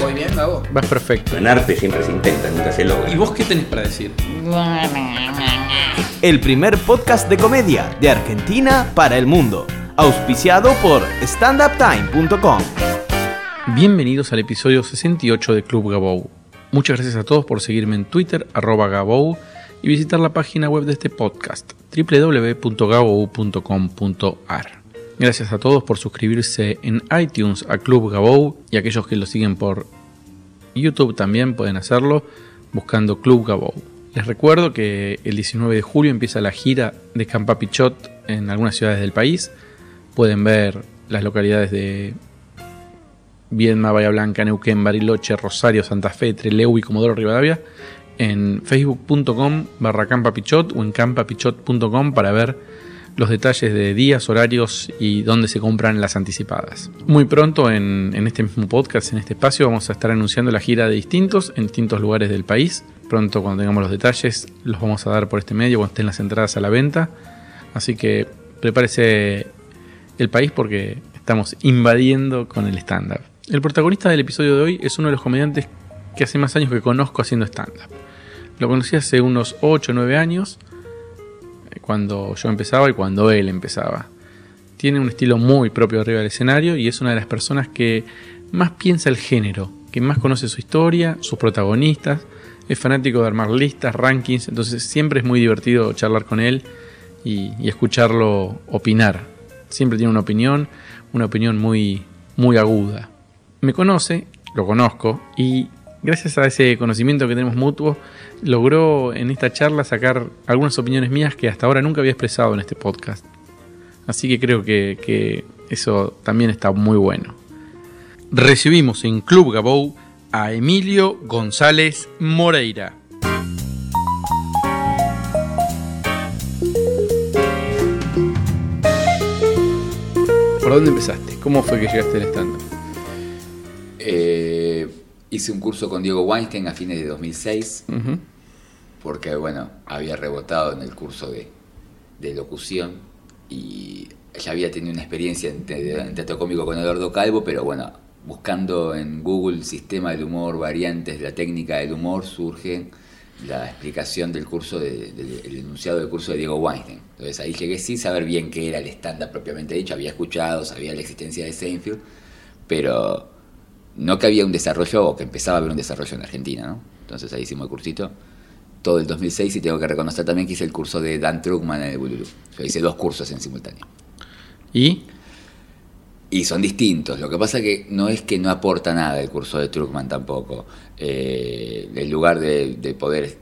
Voy bien, Gabo. Vas perfecto. En arte siempre se intenta, nunca se logra. ¿Y vos qué tenés para decir? El primer podcast de comedia de Argentina para el mundo. Auspiciado por standuptime.com. Bienvenidos al episodio 68 de Club Gabou. Muchas gracias a todos por seguirme en Twitter, arroba Gabou, y visitar la página web de este podcast, www.gabou.com.ar. Gracias a todos por suscribirse en iTunes a Club Gabou y aquellos que lo siguen por YouTube también pueden hacerlo buscando Club Gabou. Les recuerdo que el 19 de julio empieza la gira de Campa Pichot en algunas ciudades del país. Pueden ver las localidades de Viedma, Bahía Blanca, Neuquén, Bariloche, Rosario, Santa Fe, Trelew y Comodoro Rivadavia en facebook.com barra campapichot o en campapichot.com para ver los detalles de días, horarios y dónde se compran las anticipadas. Muy pronto en, este mismo podcast, en este espacio, vamos a estar anunciando la gira de distintos en distintos lugares del país. Pronto cuando tengamos los detalles los vamos a dar por este medio cuando estén las entradas a la venta. Así que prepárese el país porque estamos invadiendo con el stand-up. El protagonista del episodio de hoy es uno de los comediantes que hace más años que conozco haciendo stand-up. Lo conocí hace unos 8 o 9 años, cuando yo empezaba y cuando él empezaba. Tiene un estilo muy propio arriba del escenario y es una de las personas que más piensa el género, que más conoce su historia, sus protagonistas, es fanático de armar listas, rankings, entonces siempre es muy divertido charlar con él y, escucharlo opinar. Siempre tiene una opinión, una opinión muy, muy aguda. Me conoce, lo conozco y gracias a ese conocimiento que tenemos mutuo, logró en esta charla sacar algunas opiniones mías que hasta ahora nunca había expresado en este podcast. Así que creo que, eso también está muy bueno. Recibimos en Club Gabou a Emilio González Moreira. ¿Por dónde empezaste? ¿Cómo fue que llegaste al stand-up? Eh, hice un curso con Diego Weinstein a fines de 2006, Ujú. porque bueno, había rebotado en el curso de, de locución y ya había tenido una experiencia en, te- en teatro cómico con Eduardo Calvo, pero bueno, buscando en Google sistema del humor, variantes de la técnica del humor, surge la explicación del curso, de- el enunciado del curso de Diego Weinstein. Entonces ahí llegué sin saber bien qué era el estándar propiamente dicho, había escuchado, sabía la existencia de Seinfeld, pero no que había un desarrollo o que empezaba a haber un desarrollo en Argentina, ¿no? Entonces ahí hicimos el cursito todo el 2006 y tengo que reconocer también que hice el curso de Dan Truckman en el Bululú. Yo hice dos cursos en simultáneo. ¿Y? Y son distintos. Lo que pasa que no es que no aporta nada el curso de Truckman tampoco. Eh, el lugar de, de poder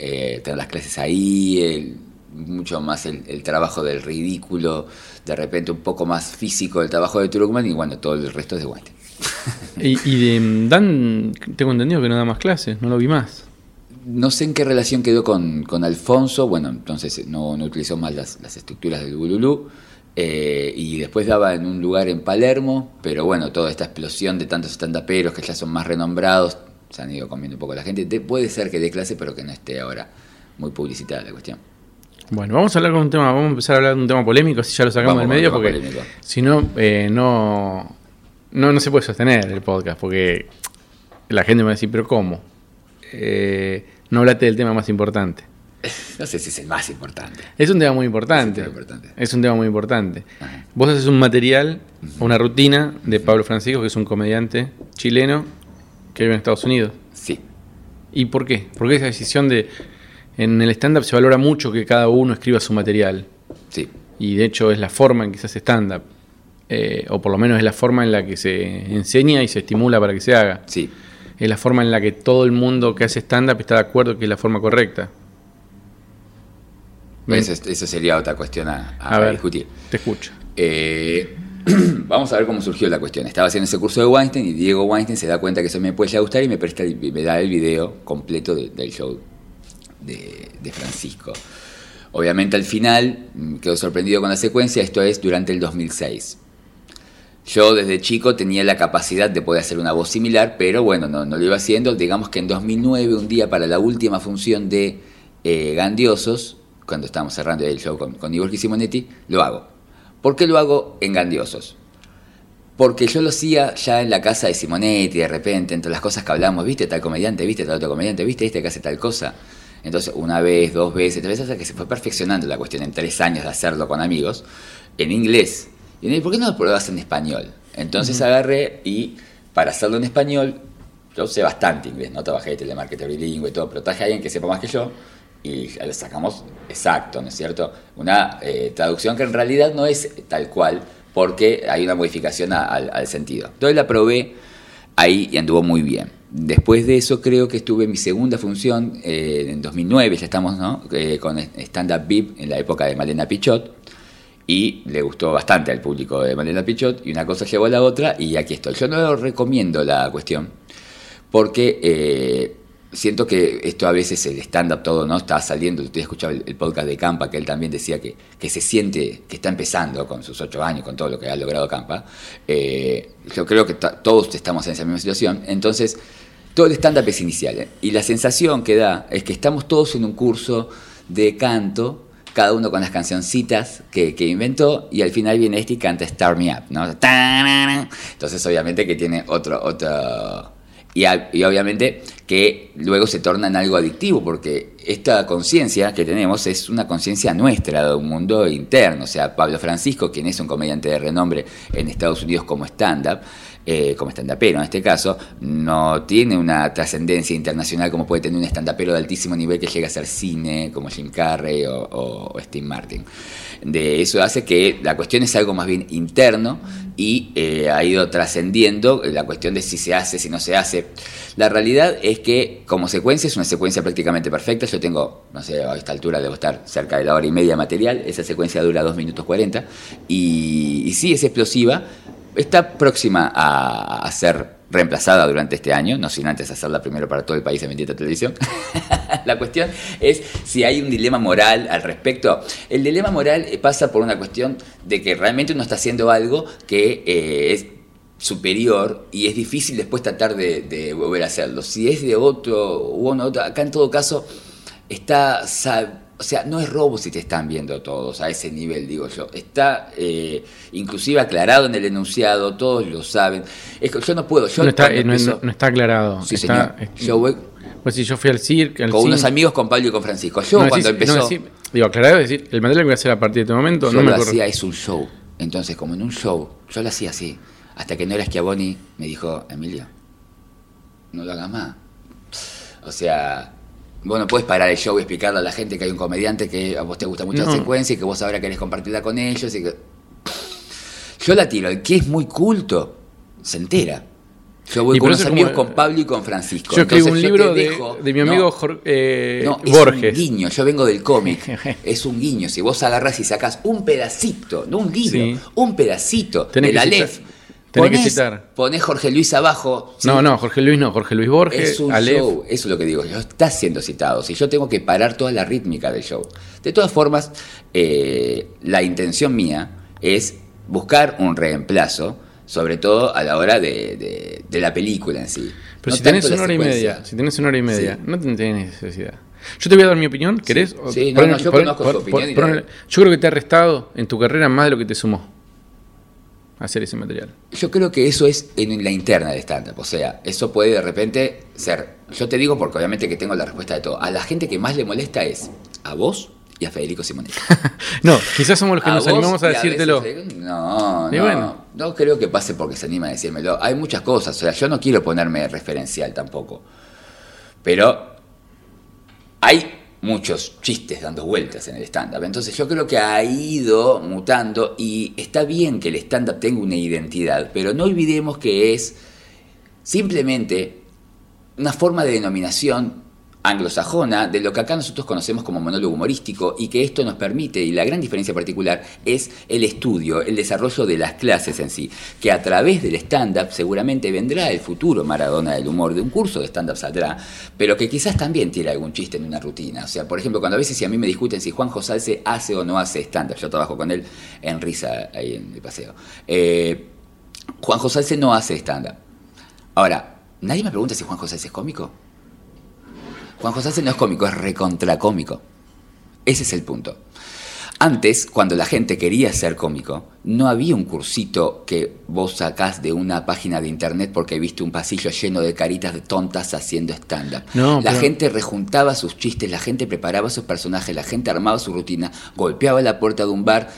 eh, tener las clases ahí, el- mucho más el, el trabajo del ridículo, de repente un poco más físico el trabajo de Truckman y bueno, todo el resto es de Weinstein. Y, y de Dan, tengo entendido que no da más clases, no lo vi más. No sé en qué relación quedó con, con Alfonso, bueno, entonces no, no utilizó más las, las estructuras del Bululú, eh, y después daba en un lugar en Palermo, pero bueno, toda esta explosión de tantos estandaperos que ya son más renombrados, se han ido comiendo un poco la gente, Te- puede ser que dé clase, pero que no esté ahora muy publicitada la cuestión. Bueno, vamos a hablar con un tema, vamos a empezar a hablar de un tema polémico, así ya lo sacamos Vamos del medio, porque si no, eh, no, no, no se puede sostener el podcast, porque la gente me va a decir, pero ¿cómo? Eh, no hablaste del tema más importante. No sé si es el más importante. Es un tema muy importante. Es un tema importante. Es un tema muy importante. Ajá. Vos haces un material, una rutina de Pablo Francisco, que es un comediante chileno que vive en Estados Unidos. Sí. ¿Y por qué? Porque esa decisión de... En el stand-up se valora mucho que cada uno escriba su material. Sí. Y de hecho es la forma en que se hace stand-up. Eh, o por lo menos es la forma en la que se enseña y se estimula para que se haga. Sí. Es la forma en la que todo el mundo que hace stand-up está de acuerdo que es la forma correcta. Eso, eso sería otra cuestión a, a A ver, discutir. te escucho. Eh, vamos a ver cómo surgió la cuestión. Estaba haciendo ese curso de Weinstein y Diego Weinstein se da cuenta que eso me puede gustar y me, presta el- me da el video completo de- del show de, de Francisco. Obviamente al final mm, quedo sorprendido con la secuencia, esto es durante el 2006. Yo desde chico tenía la capacidad de poder hacer una voz similar, pero bueno, no, no lo iba haciendo. Digamos que en 2009, un día para la última función de eh, Gandiosos, cuando estábamos cerrando el show con, con Igor Simonetti, lo hago. ¿Por qué lo hago en Gandiosos? Porque yo lo hacía ya en la casa de Simonetti, de repente, entre las cosas que hablamos, viste tal comediante, viste tal otro comediante, viste este que hace tal cosa. Entonces, una vez, dos veces, tres veces, hasta que se fue perfeccionando la cuestión en tres años de hacerlo con amigos, en inglés. Y ¿por qué no lo pruebas en español? Entonces agarré y para hacerlo en español, yo sé bastante inglés, no trabajé de telemarketer bilingüe y todo, pero traje a alguien que sepa más que yo y le sacamos exacto, ¿no es cierto? Una eh, traducción que en realidad no es tal cual, porque hay una modificación a- al, al sentido. Entonces la probé ahí y anduvo muy bien. Después de eso creo que estuve en mi segunda función, eh, en 2009 ya estamos, ¿no? Eh, con Stand Up VIP en la época de Malena Pichot y le gustó bastante al público de Malena Pichot y una cosa llevó a la otra y aquí estoy. Yo no recomiendo la cuestión porque eh, siento que esto a veces el stand-up todo no está saliendo. Usted escuchaba el, el podcast de Campa que él también decía que, que se siente que está empezando con sus ocho años, con todo lo que ha logrado Campa. Eh, yo creo que todos estamos en esa misma situación. Entonces, todo el stand-up es inicial. ¿eh? Y la sensación que da es que estamos todos en un curso de canto, cada uno con las cancioncitas que, que inventó, y al final viene este y canta Start Me Up, ¿no? Entonces, obviamente que tiene otro, otro, y, y obviamente que luego se torna en algo adictivo, porque esta conciencia que tenemos es una conciencia nuestra, de un mundo interno. O sea, Pablo Francisco, quien es un comediante de renombre en Estados Unidos como stand-up, eh, como stand-upero en este caso, no tiene una trascendencia internacional como puede tener un stand-upero de altísimo nivel que llega a ser cine, como Jim Carrey o, o Steve Martin. De eso hace que la cuestión es algo más bien interno y eh, ha ido trascendiendo la cuestión de si se hace, si no se hace. La realidad es que como secuencia es una secuencia prácticamente perfecta. Yo tengo, no sé, a esta altura debo estar cerca de la hora y media material. Esa secuencia dura 2 minutos 40 y, y sí es explosiva. Está próxima a, ser reemplazada durante este año, no sin antes hacerla primero para todo el país en bendita televisión. la cuestión es si hay un dilema moral al respecto. El dilema moral eh, pasa por una cuestión de que realmente uno está haciendo algo que eh, es superior y es difícil después tratar de, de volver a hacerlo. Si es de otro u uno, acá en todo caso está, o sea, no es robo si te están viendo todos a ese nivel, digo yo. Está eh, inclusive aclarado en el enunciado, todos lo saben. Es que yo no puedo, yo no, está, eh, no, empiezo- no- no está aclarado. Sí, Está- señor. es- Yo voy Pues si yo fui al circo, con unos amigos, con Pablo y con Francisco. Yo no cuando decís- no empezó, decís- digo, aclarado es decir, el material que voy a hacer a partir de este momento yo no me lo hacía, es un show. Entonces, como en un show, yo lo hacía así. Hasta que Nora Schiavoni me dijo, Emilio, no lo hagas más. O sea, vos no puedes parar el show y explicarle a la gente que hay un comediante que a vos te gusta mucho No. la secuencia y que vos ahora querés compartirla con ellos. Y que... Yo la tiro, el que es muy culto, se entera. Yo voy Y con unos amigos como- con Pablo y con Francisco. Yo escribo un Entonces, libro te de, dejo- de mi No, amigo Jor- eh, no, es Borges. un guiño, yo vengo del cómic. es un guiño. Si vos agarras y sacás un pedacito, no un libro, Sí. un pedacito Tenés de la que tenés que ponés, citar. ponés Jorge Luis abajo. ¿sí? No, no, Jorge Luis no, Jorge Luis Borges, Es un Aleph. show, eso es lo que digo. Yo está siendo citado. Si yo tengo que parar toda la rítmica del show. De todas formas, eh, la intención mía es buscar un reemplazo, sobre todo a la hora de, de- de la película en sí. Pero No si tenés una hora y media, si tenés una hora y media, Sí. no te- tenés necesidad. Yo te voy a dar mi opinión, ¿querés? O- Sí, no, no, yo conozco su opinión y yo creo que te ha restado en tu carrera más de lo que te sumó hacer ese material. Yo creo que eso es en la interna del stand-up. O sea, eso puede de repente ser. Yo te digo porque obviamente que tengo la respuesta de todo. A la gente que más le molesta es a vos y a Federico Simonetti. No, quizás somos los que A nos animamos a decírtelo. veces, No, no. bueno. No creo que pase porque se anima a decírmelo. Hay muchas cosas. O sea, yo no quiero ponerme referencial tampoco. Pero hay muchos chistes dando vueltas en el stand-up. Entonces yo creo que ha ido mutando y está bien que el stand-up tenga una identidad, pero no olvidemos que es simplemente una forma de denominación anglosajona de lo que acá nosotros conocemos como monólogo humorístico y que esto nos permite, y la gran diferencia particular es el estudio, el desarrollo de las clases en sí, que a través del stand-up seguramente vendrá el futuro Maradona del humor, de un curso de stand-up saldrá, pero que quizás también tiene algún chiste en una rutina. O sea, por ejemplo, cuando a veces si a mí me discuten si Juan Josalce hace o no hace stand-up, yo trabajo con él en Risa, ahí en el paseo. Eh, Juan Josalce no hace stand-up. Ahora, nadie me pregunta si Juan Josalce es cómico. Juan José no es cómico, es recontracómico. Ese es el punto. Antes, cuando la gente quería ser cómico, no había un cursito que vos sacás de una página de internet porque viste un pasillo lleno de caritas de tontas haciendo stand-up. No, la pero- gente rejuntaba sus chistes, la gente preparaba sus personajes, la gente armaba su rutina, golpeaba la puerta de un bar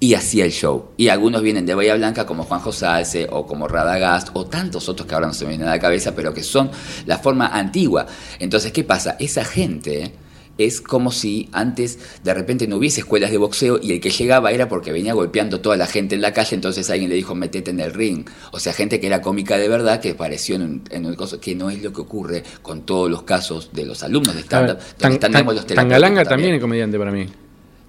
y hacía el show. Y algunos vienen de Bahía Blanca como Juan Josalce o como Radagast o tantos otros que ahora no se me vienen a la cabeza, pero que son la forma antigua. Entonces, ¿qué pasa? Esa gente es como si antes de repente no hubiese escuelas de boxeo y el que llegaba era porque venía golpeando toda la gente en la calle, entonces alguien le dijo metete en el ring. O sea, gente que era cómica de verdad, que apareció en un, en un coso, que no es lo que ocurre con todos los casos de los alumnos de stand-up. Tan- Tan- los Tangalanga también es comediante para mí.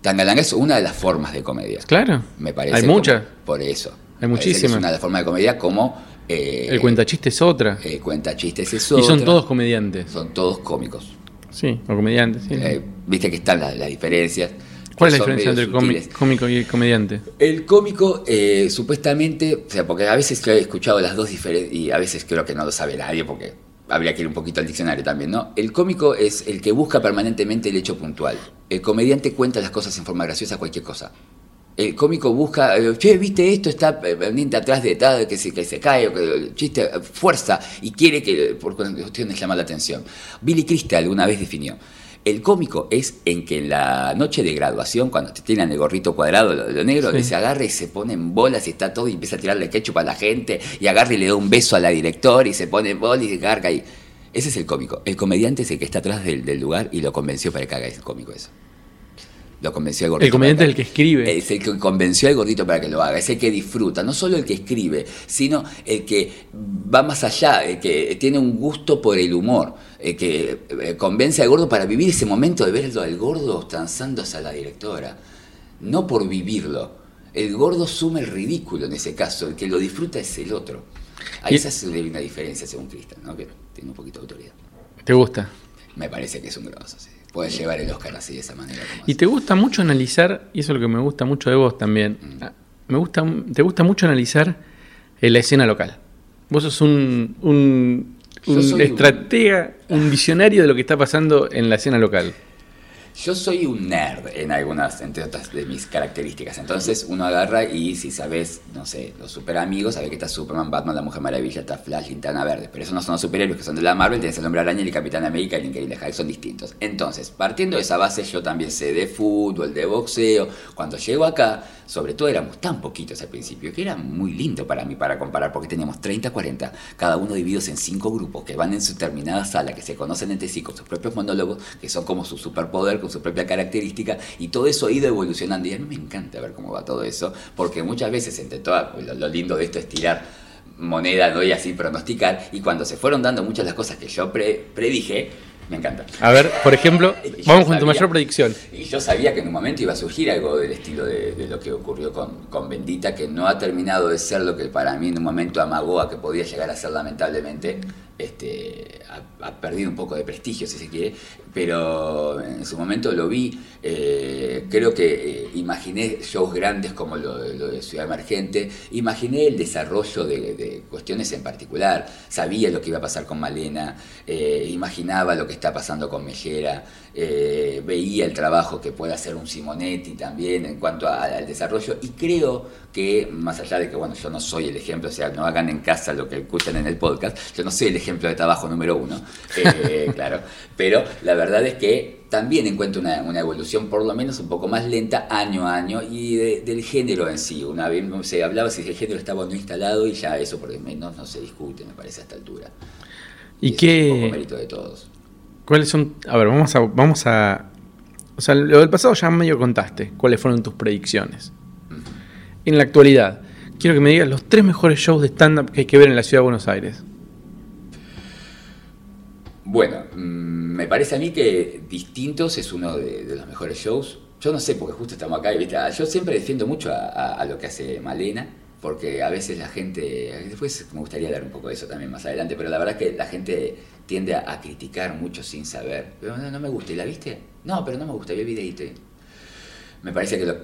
Tangalanga es una de las formas de comedia. Claro. Me parece. Hay muchas. Por eso. Hay muchísimas. Es una de las formas de comedia como. eh, El cuentachiste es otra. eh, cuenta chistes es y son otra. todos comediantes. Son todos cómicos. Sí, o comediantes. sí. Eh, Viste que están las, las diferencias. ¿Cuál es la diferencia entre el cómico y el comediante? El cómico, eh, supuestamente, o sea, porque a veces yo he escuchado las dos diferentes, y a veces creo que no lo sabe nadie, porque habría que ir un poquito al diccionario también, ¿no? El cómico es el que busca permanentemente el hecho puntual. El comediante cuenta las cosas en forma graciosa, cualquier cosa. El cómico busca, eh, che, viste esto, está eh, pendiente atrás de tal, que se, que se cae, o que chiste, eh, fuerza, y quiere que, por cuestiones llama la atención. Billy Crystal una vez definió, el cómico es en que en la noche de graduación, cuando te tiran el gorrito cuadrado, lo, lo negro, Sí. se agarra y se pone en bolas y está todo y empieza a tirarle ketchup a la gente y agarra y le da un beso a la directora y se pone en bolas y se carga y... Ese es el cómico. El comediante es el que está atrás del, del lugar y lo convenció para que haga ese cómico eso. Lo convenció el gordito. El comediante es el que escribe. Es el que convenció al gordito para que lo haga, es el que disfruta, no solo el que escribe, sino el que va más allá, el que tiene un gusto por el humor, el que eh, convence al gordo para vivir ese momento de verlo al gordo transándose a la directora, no por vivirlo. El gordo suma el ridículo en ese caso, el que lo disfruta es el otro. Ahí se hace una diferencia según Cristian, ¿no? que tiene un poquito de autoridad. ¿Te gusta? Me parece que es un grosso, sí. Puede llevar el Oscar así de esa manera. Y te gusta mucho analizar, y eso es lo que me gusta mucho de vos también. Ah, Me gusta, te gusta mucho analizar eh, la escena local. Vos sos un, un, un- estratega, un visionario de lo que está pasando en la escena local. Yo soy un nerd en algunas, entre otras de mis características. Entonces uno agarra y si sabes, no sé, los super amigos, sabes que está Superman, Batman, la Mujer Maravilla, está Flash, Linterna Verde. Pero esos no son los superhéroes que son de la Marvel, tienes el Hombre Araña, el Capitán América y el Increíble Hulk, son distintos. Entonces, partiendo de esa base, yo también sé de fútbol, de boxeo. Cuando llego acá, sobre todo éramos tan poquitos al principio, que era muy lindo para mí para comparar, porque teníamos 30, 40, cada uno divididos en cinco grupos que van en su terminada sala, que se conocen entre sí con sus propios monólogos, que son como su superpoder, con su propia característica, y todo eso ha ido evolucionando. Y a mí me encanta ver cómo va todo eso, porque muchas veces, entre todas, lo, lo lindo de esto es tirar moneda, ¿no? Y así pronosticar, y cuando se fueron dando muchas las cosas que yo pre- predije, me encanta. A ver, por ejemplo, vamos con tu mayor predicción. Y yo sabía que en un momento iba a surgir algo del estilo de, de lo que ocurrió con, con Bendita, que no ha terminado de ser lo que para mí en un momento amagó a que podía llegar a ser lamentablemente. Este, ha, perdido un poco de prestigio, si se quiere, pero en su momento lo vi. eh, creo que eh, imaginé shows grandes como lo, lo de Ciudad Emergente, imaginé el desarrollo de, cuestiones en particular, sabía lo que iba a pasar con Malena, eh, imaginaba lo que está pasando con Mellera, eh, veía el trabajo que puede hacer un Simonetti también en cuanto al desarrollo y creo que más allá de que bueno yo no soy el ejemplo, o sea, no hagan en casa lo que escuchan en el podcast, yo no soy el ejemplo de trabajo número uno, eh, claro, pero la verdad es que también encuentro una, una evolución por lo menos un poco más lenta año a año y de- del género en sí. Una vez se hablaba si el género estaba no instalado y ya eso por lo menos no se discute, me parece, a esta altura. ¿Y eso es un poco qué? mérito de todos. ¿Cuáles son? A ver, vamos a, vamos a. O sea, lo del pasado ya medio contaste. ¿Cuáles fueron tus predicciones? En la actualidad, quiero que me digas los tres mejores shows de stand-up que hay que ver en la ciudad de Buenos Aires. Bueno, mm, me parece a mí que Distintos es uno de, los mejores shows. Yo no sé, porque justo estamos acá y ¿viste? Ah, yo siempre defiendo mucho a, lo que hace Malena, porque a veces la gente, después me gustaría hablar un poco de eso también más adelante, pero la verdad es que la gente tiende a, criticar mucho sin saber. Pero no, no me gusta, ¿y la viste? No, pero no me gusta, vi el videíto. Me parece que lo,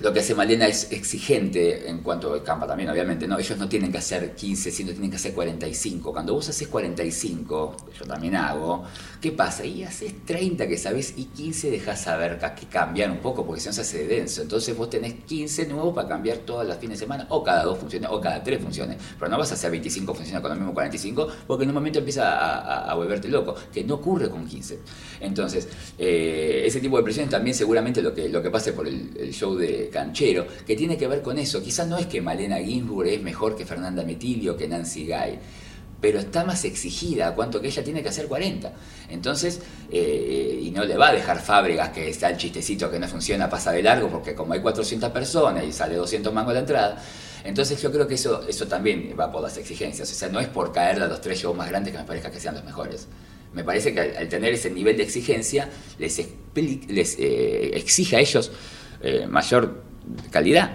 lo que hace Malena es exigente en cuanto a Campa también, obviamente, ¿no? Ellos no tienen que hacer 15, sino tienen que hacer 45. Cuando vos haces 45, que yo también hago, ¿qué pasa? Y haces 30 que sabés y 15 dejás saber que cambiar un poco, porque si no se hace denso. Entonces vos tenés 15 nuevos para cambiar todas las fines de semana, o cada dos funciones, o cada tres funciones. Pero no vas a hacer 25 funciones con los mismos 45, porque en un momento empieza a, volverte loco, que no ocurre con 15. Entonces, eh, ese tipo de presiones también seguramente lo que, lo que pase por el show de Canchero, que tiene que ver con eso. Quizás no es que Malena Ginsburg es mejor que Fernanda Metilio, que Nancy Guy, pero está más exigida a cuanto que ella tiene que hacer 40. Entonces, eh, y no le va a dejar fábricas que está el chistecito que no funciona, pasa de largo, porque como hay 400 personas y sale 200 mangos la entrada, entonces yo creo que eso, eso también va por las exigencias. O sea, no es por caerle a los tres shows más grandes que me parezca que sean los mejores. Me parece que al, tener ese nivel de exigencia, les, les eh, exige a ellos eh, mayor calidad.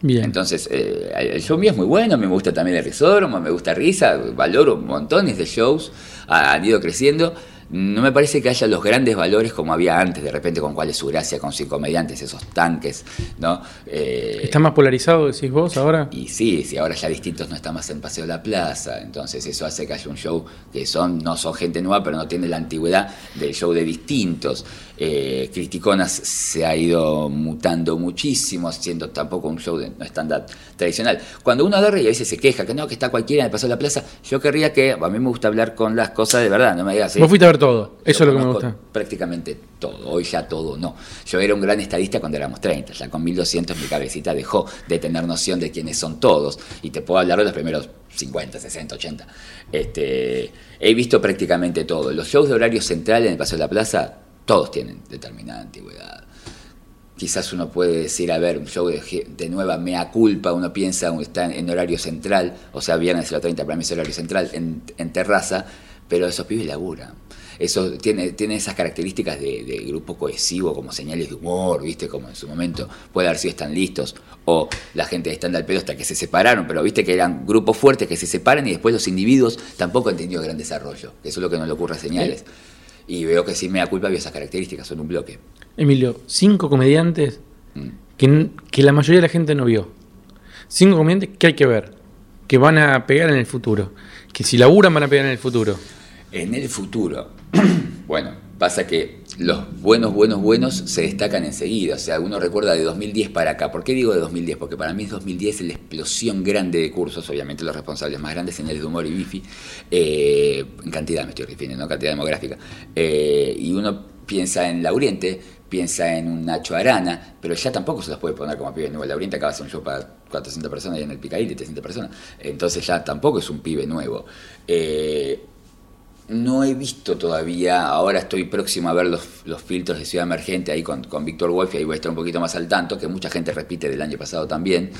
Bien. Entonces, eh, el show mío es muy bueno, me gusta también el Risódromo, me gusta Risa, valoro montones de shows, ha- han ido creciendo. No me parece que haya los grandes valores como había antes, de repente con cuál es su gracia, con cinco comediantes, esos tanques, ¿no? Eh, ¿Está más polarizado, decís vos, ahora? y sí, si ahora ya distintos no está más en Paseo de la Plaza, entonces eso hace que haya un show que son, no son gente nueva, pero no tiene la antigüedad del show de distintos. Eh, Criticonas se ha ido mutando muchísimo, siendo tampoco un show de no estándar tradicional. Cuando uno agarra y a veces se queja que no, que está cualquiera en el Paseo de la Plaza, yo querría que, a mí me gusta hablar con las cosas de verdad, no me digas. Vos fuiste a ver todo, Yo eso es lo que me gusta. Prácticamente todo, hoy ya todo no. Yo era un gran estadista cuando éramos 30, ya con 1200 mi cabecita dejó de tener noción de quiénes son todos. Y te puedo hablar de los primeros 50, 60, 80. Este, he visto prácticamente todo. Los shows de horario central en el Paseo de la Plaza, todos tienen determinada antigüedad. Quizás uno puede decir, a ver, un show de, de nueva mea culpa, uno piensa, está en, en horario central, o sea, viernes a las 30 para mí es horario central, en, en terraza, pero esos pibes laburan. Eso tiene, tiene esas características de, de grupo cohesivo, como señales de humor, ¿viste? Como en su momento puede haber sido están listos, o la gente de stand al pedo hasta que se separaron, pero viste que eran grupos fuertes que se separan y después los individuos tampoco han tenido gran desarrollo, que eso es lo que no le ocurre a señales. Y veo que sí me da culpa vio esas características, son un bloque. Emilio, cinco comediantes Mm. que, que la mayoría de la gente no vio. Cinco comediantes que hay que ver, que van a pegar en el futuro, que si laburan van a pegar en el futuro. En el futuro, bueno, pasa que los buenos, buenos, buenos se destacan enseguida. O sea, uno recuerda de 2010 para acá. ¿Por qué digo de 2010? Porque para mí es 2010 la explosión grande de cursos, obviamente los responsables más grandes, señales de humor y bifi, eh, en cantidad me estoy refiriendo, no cantidad demográfica. Eh, y uno piensa en Lauriente, piensa en un Nacho Arana, pero ya tampoco se los puede poner como pibe nuevo. Lauriente acaba de hacer un show para 400 personas y en el Picaíli 300 personas. Entonces ya tampoco es un pibe nuevo. Eh, no he visto todavía, ahora estoy próximo a ver los, los filtros de Ciudad Emergente ahí con, con Víctor Wolf y ahí voy a estar un poquito más al tanto, que mucha gente repite del año pasado también.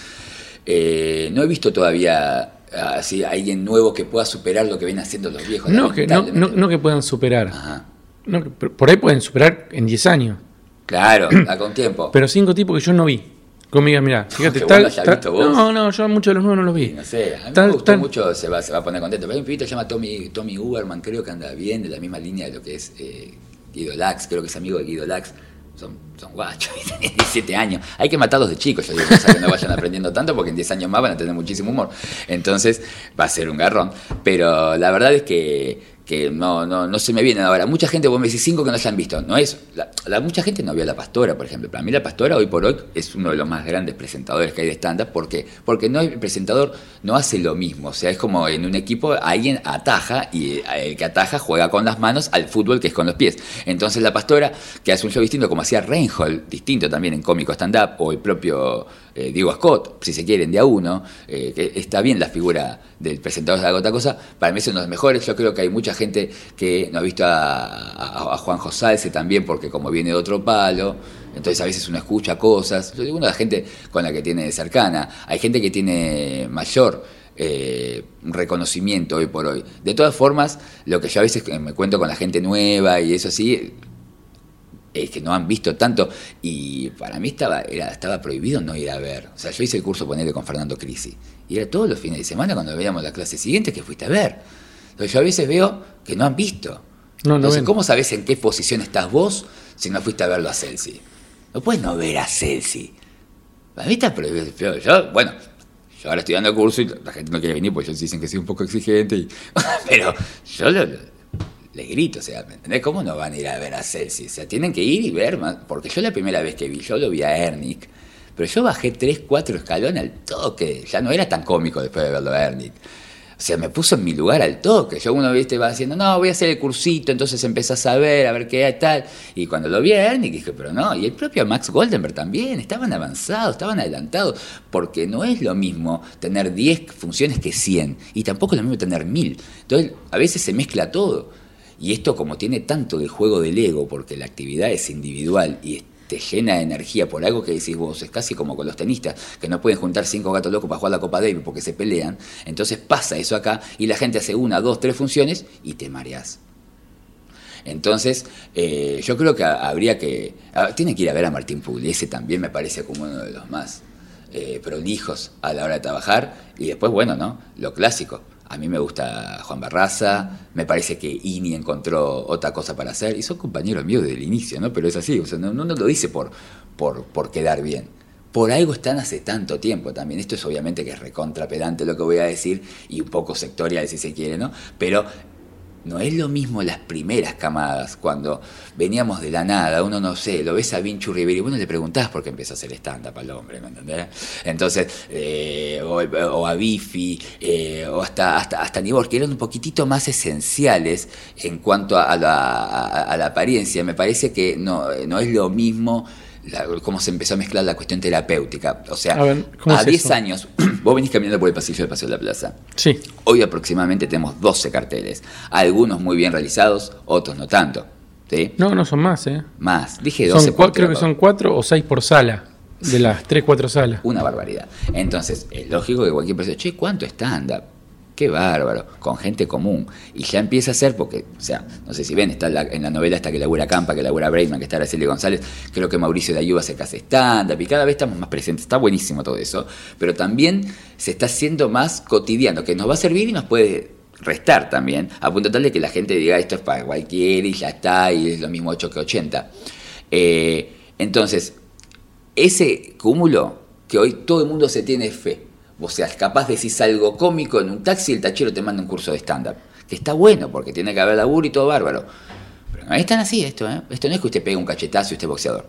Eh, no he visto todavía así alguien nuevo que pueda superar lo que vienen haciendo los viejos. No que, no, no, no que puedan superar. Ajá. No, por ahí pueden superar en 10 años. Claro, da con tiempo. Pero cinco tipos que yo no vi. Conmigo, mira, fíjate, Que vos tal, lo hayas tal- visto vos. No, no, yo muchos de los nuevos no los vi. No sé, a mí Tal- me gustó tal- mucho, se va, se va a poner contento. Pero hay un pibito que se llama Tommy, Tommy Uberman, creo que anda bien, de la misma línea de lo que es eh, Guido Lax, creo que es amigo de Guido Lax. Son, son guachos, tienen 17 años. Hay que matarlos de chicos, yo digo, que no vayan aprendiendo tanto porque en 10 años más van a tener muchísimo humor. Entonces va a ser un garrón. Pero la verdad es que, que no, no, no se me vienen ahora. Mucha gente, vos me decís cinco que no se han visto. No es, la, la- mucha gente no vio a La Pastora, por ejemplo. Para mí La Pastora hoy por hoy es uno de los más grandes presentadores que hay de stand-up. ¿Por qué? Porque no, el presentador no hace lo mismo. O sea, es como en un equipo alguien ataja y eh, el que ataja juega con las manos al fútbol que es con los pies. Entonces La Pastora, que hace un show distinto como hacía Reinhold, distinto también en cómico stand-up, o el propio eh, Diego Scott, si se quieren, de a uno, eh, que está bien la figura del presentador de la otra cosa, para mí es uno de los mejores. Yo creo que hay mucha gente que no ha visto a, a, a Juan Josalce también, porque como viene de otro palo, entonces a veces uno escucha cosas. Yo digo, una de la gente con la que tiene cercana. Hay gente que tiene mayor eh, reconocimiento hoy por hoy. De todas formas, lo que yo a veces me cuento con la gente nueva y eso así, es que no han visto tanto y para mí estaba, era, estaba prohibido no ir a ver. O sea, yo hice el curso ponerle con Fernando Crisi y era todos los fines de semana cuando veíamos la clase siguiente que fuiste a ver. Entonces yo a veces veo que no han visto. No, no Entonces, ven. ¿cómo sabes en qué posición estás vos si no fuiste a verlo a Celsi? No puedes no ver a Celsi. Para mí está prohibido. Yo, bueno, yo ahora estoy dando el curso y la gente no quiere venir porque ellos dicen que soy un poco exigente. y- pero yo lo- les grito, o sea, ¿me entendés? ¿Cómo no van a ir a ver a Celsi? O sea, tienen que ir y ver, porque yo la primera vez que vi, yo lo vi a Ernick, pero yo bajé 3, 4 escalones al toque, ya no era tan cómico después de verlo a Ernick. O sea, me puso en mi lugar al toque. Yo uno, viste, va diciendo, no, voy a hacer el cursito, entonces empezás a ver, a ver qué hay tal. Y cuando lo vi a Ernick dije, pero no, y el propio Max Goldenberg también, estaban avanzados, estaban adelantados, porque no es lo mismo tener 10 funciones que 100, y tampoco es lo mismo tener 1000. Entonces, a veces se mezcla todo. Y esto como tiene tanto del juego del ego, porque la actividad es individual y te llena de energía por algo que decís vos, es casi como con los tenistas, que no pueden juntar cinco gatos locos para jugar la Copa Davis porque se pelean. Entonces pasa eso acá y la gente hace una, dos, tres funciones y te mareás. Entonces, eh, yo creo que ha- habría que. Tiene que ir a ver a Martín Pugliese también, me parece como uno de los más eh, prolijos a la hora de trabajar. Y después, bueno, ¿no? Lo clásico. A mí me gusta Juan Barraza, me parece que Ini encontró otra cosa para hacer, y son compañeros míos desde el inicio, ¿no? Pero es así, no, no lo dice por, por, por quedar bien. Por algo están hace tanto tiempo también. Esto es obviamente que es recontrapedante lo que voy a decir y un poco sectorial si se quiere, ¿no? Pero no es lo mismo las primeras camadas, cuando veníamos de la nada, uno no sé, lo ves a Vinchu Rivera y vos no le preguntás por qué empezó a hacer stand-up al hombre, ¿me entendés? Entonces, eh, o, o a Bifi, eh, o hasta, hasta, hasta Nibor, que eran un poquitito más esenciales en cuanto a la, a- a la apariencia, me parece que no, no es lo mismo la- cómo se empezó a mezclar la cuestión terapéutica. O sea, A ver, ¿cómo a es 10 eso? años, vos venís caminando por el pasillo del Paseo de la Plaza. Sí. Hoy aproximadamente tenemos 12 carteles, algunos muy bien realizados, otros no tanto. ¿sí? No, no son más, ¿eh? Más, dije 12 Son porque creo que son cuatro o seis por sala. De las tres, cuatro salas. una barbaridad. Entonces, es lógico que cualquier persona, che, ¿cuánto stand-up? Qué bárbaro, con gente común. Y ya empieza a ser, porque, o sea, no sé si ven, está en la, novela esta que labura Campa, que labura Breitman, que está Araceli González, creo que Mauricio de Ayuba se casa stand-up, y cada vez estamos más presentes, está buenísimo todo eso, pero también se está haciendo más cotidiano, que nos va a servir y nos puede restar también, a punto tal de que la gente diga esto es para cualquiera y ya está, y es lo mismo 8 que 80. Eh, entonces, ese cúmulo que hoy todo el mundo se tiene fe. O sea, capaz decís algo cómico en un taxi y el tachero te manda un curso de stand-up. Que está bueno porque tiene que haber laburo y todo bárbaro. Pero no es tan así esto, ¿eh? Esto no es que usted pegue un cachetazo y usted es boxeador.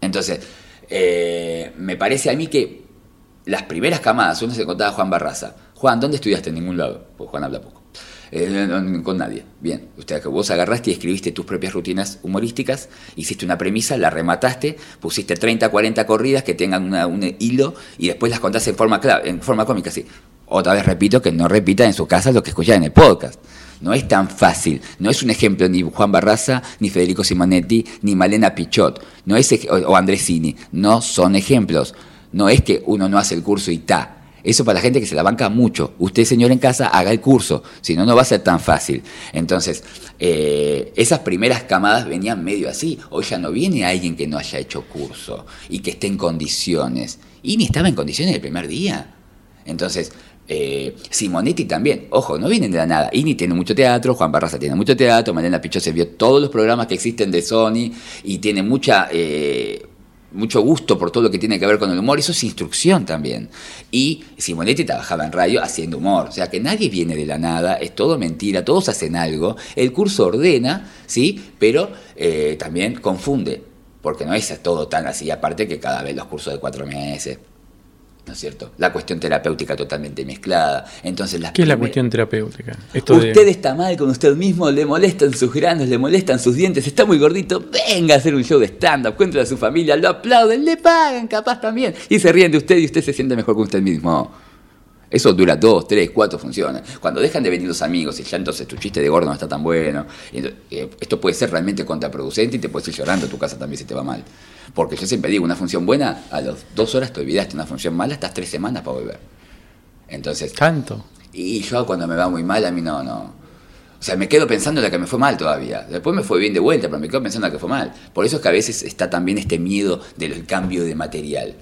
Entonces, eh, me parece a mí que las primeras camadas, uno se contaba a Juan Barraza. Juan, ¿dónde estudiaste? En ningún lado. Pues Juan habla poco. Eh, con nadie. Bien. Usted, que vos agarraste y escribiste tus propias rutinas humorísticas, hiciste una premisa, la remataste, pusiste 30, 40 corridas que tengan una- un hilo y después las contás en forma, cla- en forma cómica, sí. Otra vez repito que no repita en su casa lo que escuchan en el podcast. No es tan fácil. No es un ejemplo ni Juan Barraza, ni Federico Simonetti, ni Malena Pichot. No es, o o Andresini. No son ejemplos. No es que uno no hace el curso y ta. Eso para la gente que se la banca mucho. Usted, señor en casa, haga el curso. Si no, no va a ser tan fácil. Entonces, eh, esas primeras camadas venían medio así. Hoy ya no viene alguien que no haya hecho curso y que esté en condiciones. Y estaba en condiciones el primer día. Entonces, eh, Simonetti también, ojo, no vienen de la nada. Ini tiene mucho teatro, Juan Barraza tiene mucho teatro, Malena Pichot se vio todos los programas que existen de Sony y tiene mucha, eh, mucho gusto por todo lo que tiene que ver con el humor. Eso es instrucción también. Y Simonetti trabajaba en radio haciendo humor. O sea que nadie viene de la nada, es todo mentira, todos hacen algo. El curso ordena, ¿sí? Pero eh, también confunde, porque no es todo tan así. Aparte que cada vez los cursos de cuatro meses. ¿No es cierto? La cuestión terapéutica totalmente mezclada. Entonces, las ¿Qué es la cuestión terapéutica? Esto de- Usted está mal con usted mismo, le molestan sus granos, le molestan sus dientes, está muy gordito, venga a hacer un show de stand-up, cuéntale a su familia, lo aplauden, le pagan capaz también, y se ríen de usted y usted se siente mejor con usted mismo. Eso dura dos, tres, cuatro funciones. Cuando dejan de venir los amigos y ya entonces tu chiste de gordo no está tan bueno, eh, esto puede ser realmente contraproducente y te puedes ir llorando a tu casa también si te va mal. Porque yo siempre digo, una función buena, a las dos horas te olvidaste, una función mala, estás tres semanas para volver. Entonces, Tanto. y yo cuando me va muy mal, a mí no, no. O sea, me quedo pensando en la que me fue mal todavía. Después me fue bien de vuelta, pero me quedo pensando en la que fue mal. Por eso es que a veces está también este miedo del cambio de material.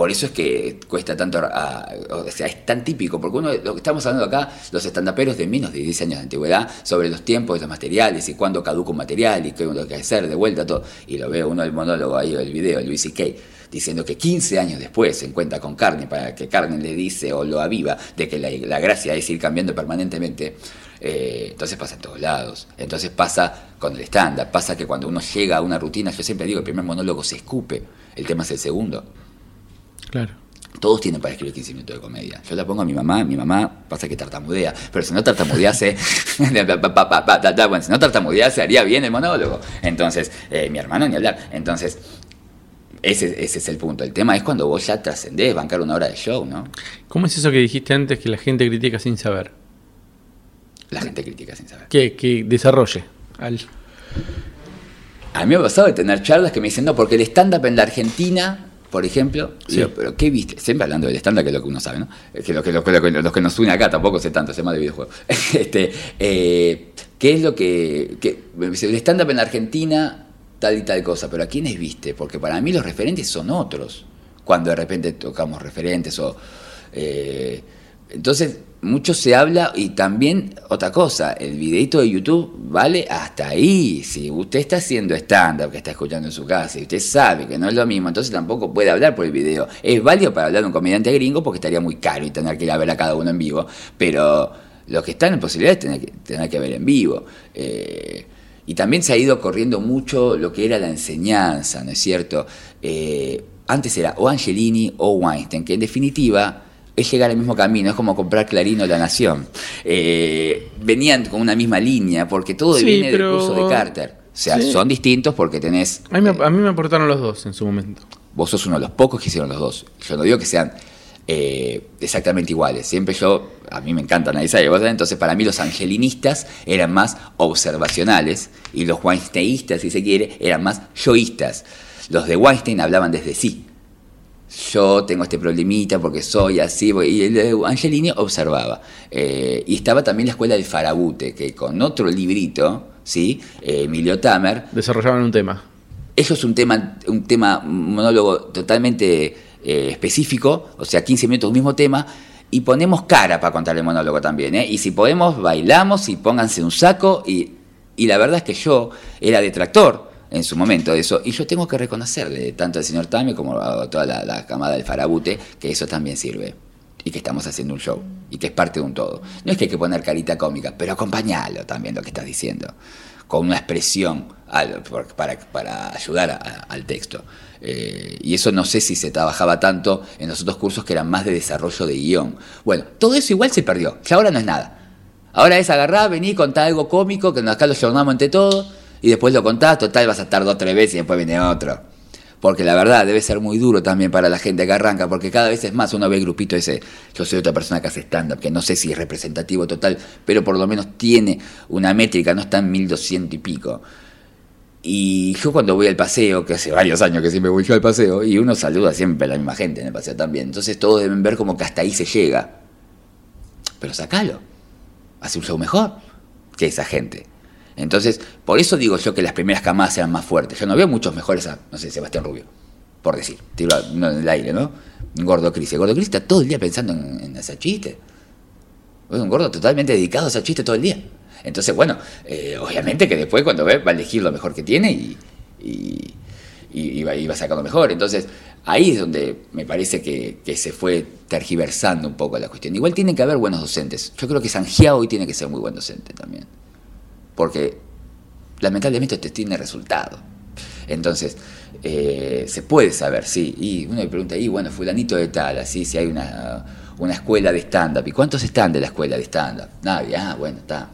Por eso es que cuesta tanto, a- o sea, es tan típico, porque uno, lo que estamos hablando acá, los estandaperos de menos de 10 años de antigüedad, sobre los tiempos de los materiales y cuándo caduca un material y qué uno que hacer, de vuelta, todo. Y lo veo uno el monólogo ahí, el video, el Luis C.K., diciendo que 15 años después se encuentra con Carne para que Carne le dice o lo aviva de que la, la gracia es ir cambiando permanentemente. Eh, entonces pasa en todos lados. Entonces pasa con el estándar. Pasa que cuando uno llega a una rutina, yo siempre digo, el primer monólogo se escupe, el tema es el segundo. Claro. Todos tienen para escribir 15 minutos de comedia. Yo la pongo a mi mamá, mi mamá pasa que tartamudea, pero si no tartamudease, bueno, si no tartamudease haría bien el monólogo. Entonces, eh, mi hermano ni hablar. Entonces, ese, ese es el punto. El tema es cuando vos ya trascendés, bancar una hora de show, ¿no? ¿Cómo es eso que dijiste antes que la gente critica sin saber? La gente critica sin saber. Que, que desarrolle. Al... A mí me ha pasado de tener charlas que me dicen, no, porque el stand-up en la Argentina, por ejemplo, Sí. digo, pero ¿qué viste? Siempre hablando del stand-up, que es lo que uno sabe, ¿no? Que lo que, lo que, lo que- los que nos une acá tampoco sé tanto, sé más de videojuegos. este, eh, ¿Qué es lo que, que el stand-up en la Argentina, tal y tal cosa, pero ¿a quiénes viste? Porque para mí los referentes son otros, cuando de repente tocamos referentes o... eh, entonces, mucho se habla y también otra cosa, el videito de YouTube vale hasta ahí. Si usted está haciendo stand-up, que está escuchando en su casa y usted sabe que no es lo mismo, entonces tampoco puede hablar por el video. Es válido para hablar de un comediante gringo porque estaría muy caro y tener que ir a ver a cada uno en vivo, pero los que están en posibilidad es tener que, tener que ver en vivo. Eh, y también se ha ido corriendo mucho lo que era la enseñanza, ¿no es cierto? Eh, antes era o Angelini o Weinstein, que en definitiva es llegar al mismo camino, es como comprar Clarín o La Nación. Eh, venían con una misma línea, porque todo Sí, viene pero- del curso de Carter. O sea, Sí. son distintos porque tenés... A mí, me, a mí me aportaron los dos en su momento. Vos sos uno de los pocos que hicieron los dos. Yo no digo que sean eh, exactamente iguales. Siempre yo, a mí me encanta analizar, entonces para mí los angelinistas eran más observacionales y los Weinsteinistas, si se quiere, eran más yoístas. Los de Weinstein hablaban desde sí. Yo tengo este problemita porque soy así, y de Angelini observaba. Eh, y estaba también la escuela del Farabute, que con otro librito, ¿sí? Eh, Emilio Tamer, Desarrollaban un tema. eso es un tema, un tema, un monólogo totalmente eh, específico, o sea, 15 minutos un mismo tema, y ponemos cara para contar el monólogo también, ¿eh? Y si podemos, bailamos y pónganse un saco, y, y la verdad es que yo era detractor en su momento eso, y yo tengo que reconocerle, tanto al señor Tame como a toda la, camada del Farabute, que eso también sirve. Y que estamos haciendo un show, y que es parte de un todo. No es que hay que poner carita cómica, pero acompañalo también lo que estás diciendo con una expresión al- para, para ayudar al texto. Eh, y eso no sé si se trabajaba tanto en los otros cursos que eran más de desarrollo de guion. Bueno, todo eso igual se perdió, ya ahora no es nada. Ahora es agarrar, venir, contar algo cómico, que acá lo jornamos entre todos, y después lo contás, total vas a estar dos o tres veces y después viene otro. Porque la verdad debe ser muy duro también para la gente que arranca, porque cada vez es más, uno ve el grupito ese, yo soy otra persona que hace stand-up, que no sé si es representativo total, pero por lo menos tiene una métrica, no está en 1200 y pico. Y yo cuando voy al paseo, que hace varios años que siempre voy yo al paseo, y uno saluda siempre a la misma gente en el paseo también, entonces todos deben ver como que hasta ahí se llega. Pero sacalo, hace un show mejor que esa gente. Entonces, por eso digo yo que las primeras camadas eran más fuertes. Yo no veo muchos mejores a, no sé, Sebastián Rubio, por decir, tiro en el aire, ¿no? Gordo Cris. Gordo Cris está todo el día pensando en, en hacer chistes. Es un gordo totalmente dedicado a hacer chistes todo el día. Entonces, bueno, eh, obviamente que después cuando ve va a elegir lo mejor que tiene y, y, y- y va, lo mejor. Entonces, ahí es donde me parece que, se fue tergiversando un poco la cuestión. Igual tiene que haber buenos docentes. Yo creo que Sanjiao hoy tiene que ser muy buen docente también. Porque lamentablemente esto tiene resultado. Entonces, eh, se puede saber, sí. Y uno me pregunta, y bueno, fulanito de tal, así, si hay una, una escuela de stand-up. ¿Y cuántos están de la escuela de stand-up? Nadie, ah, bueno, está.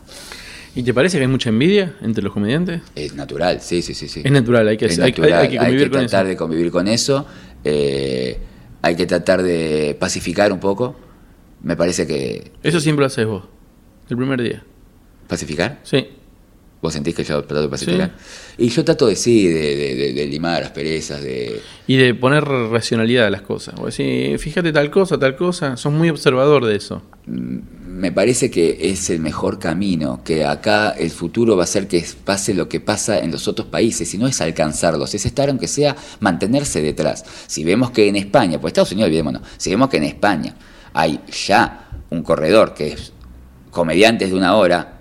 ¿Y te parece que hay mucha envidia entre los comediantes? Es natural, sí, sí, sí. sí. Es natural, hay que, Es hay- natural, hay que convivir con tratar eso. de convivir con eso. eh, hay que tratar de pacificar un poco. Me parece que... Eso siempre lo haces vos, el primer día. ¿Pacificar? Sí. ¿Vos sentís que yo trato de Sí. pacificar? Y yo trato de sí, de, de- de- de limar las perezas, de... Y de poner racionalidad a las cosas. O decir, fíjate tal cosa, tal cosa. Sos muy observador de eso. Me parece que es el mejor camino, que acá el futuro va a ser que pase lo que pasa en los otros países, y no es alcanzarlos, es estar aunque sea mantenerse detrás. Si vemos que en España, pues Estados Unidos, olvidémonos, si vemos que en España hay ya un corredor que es comediantes de una hora,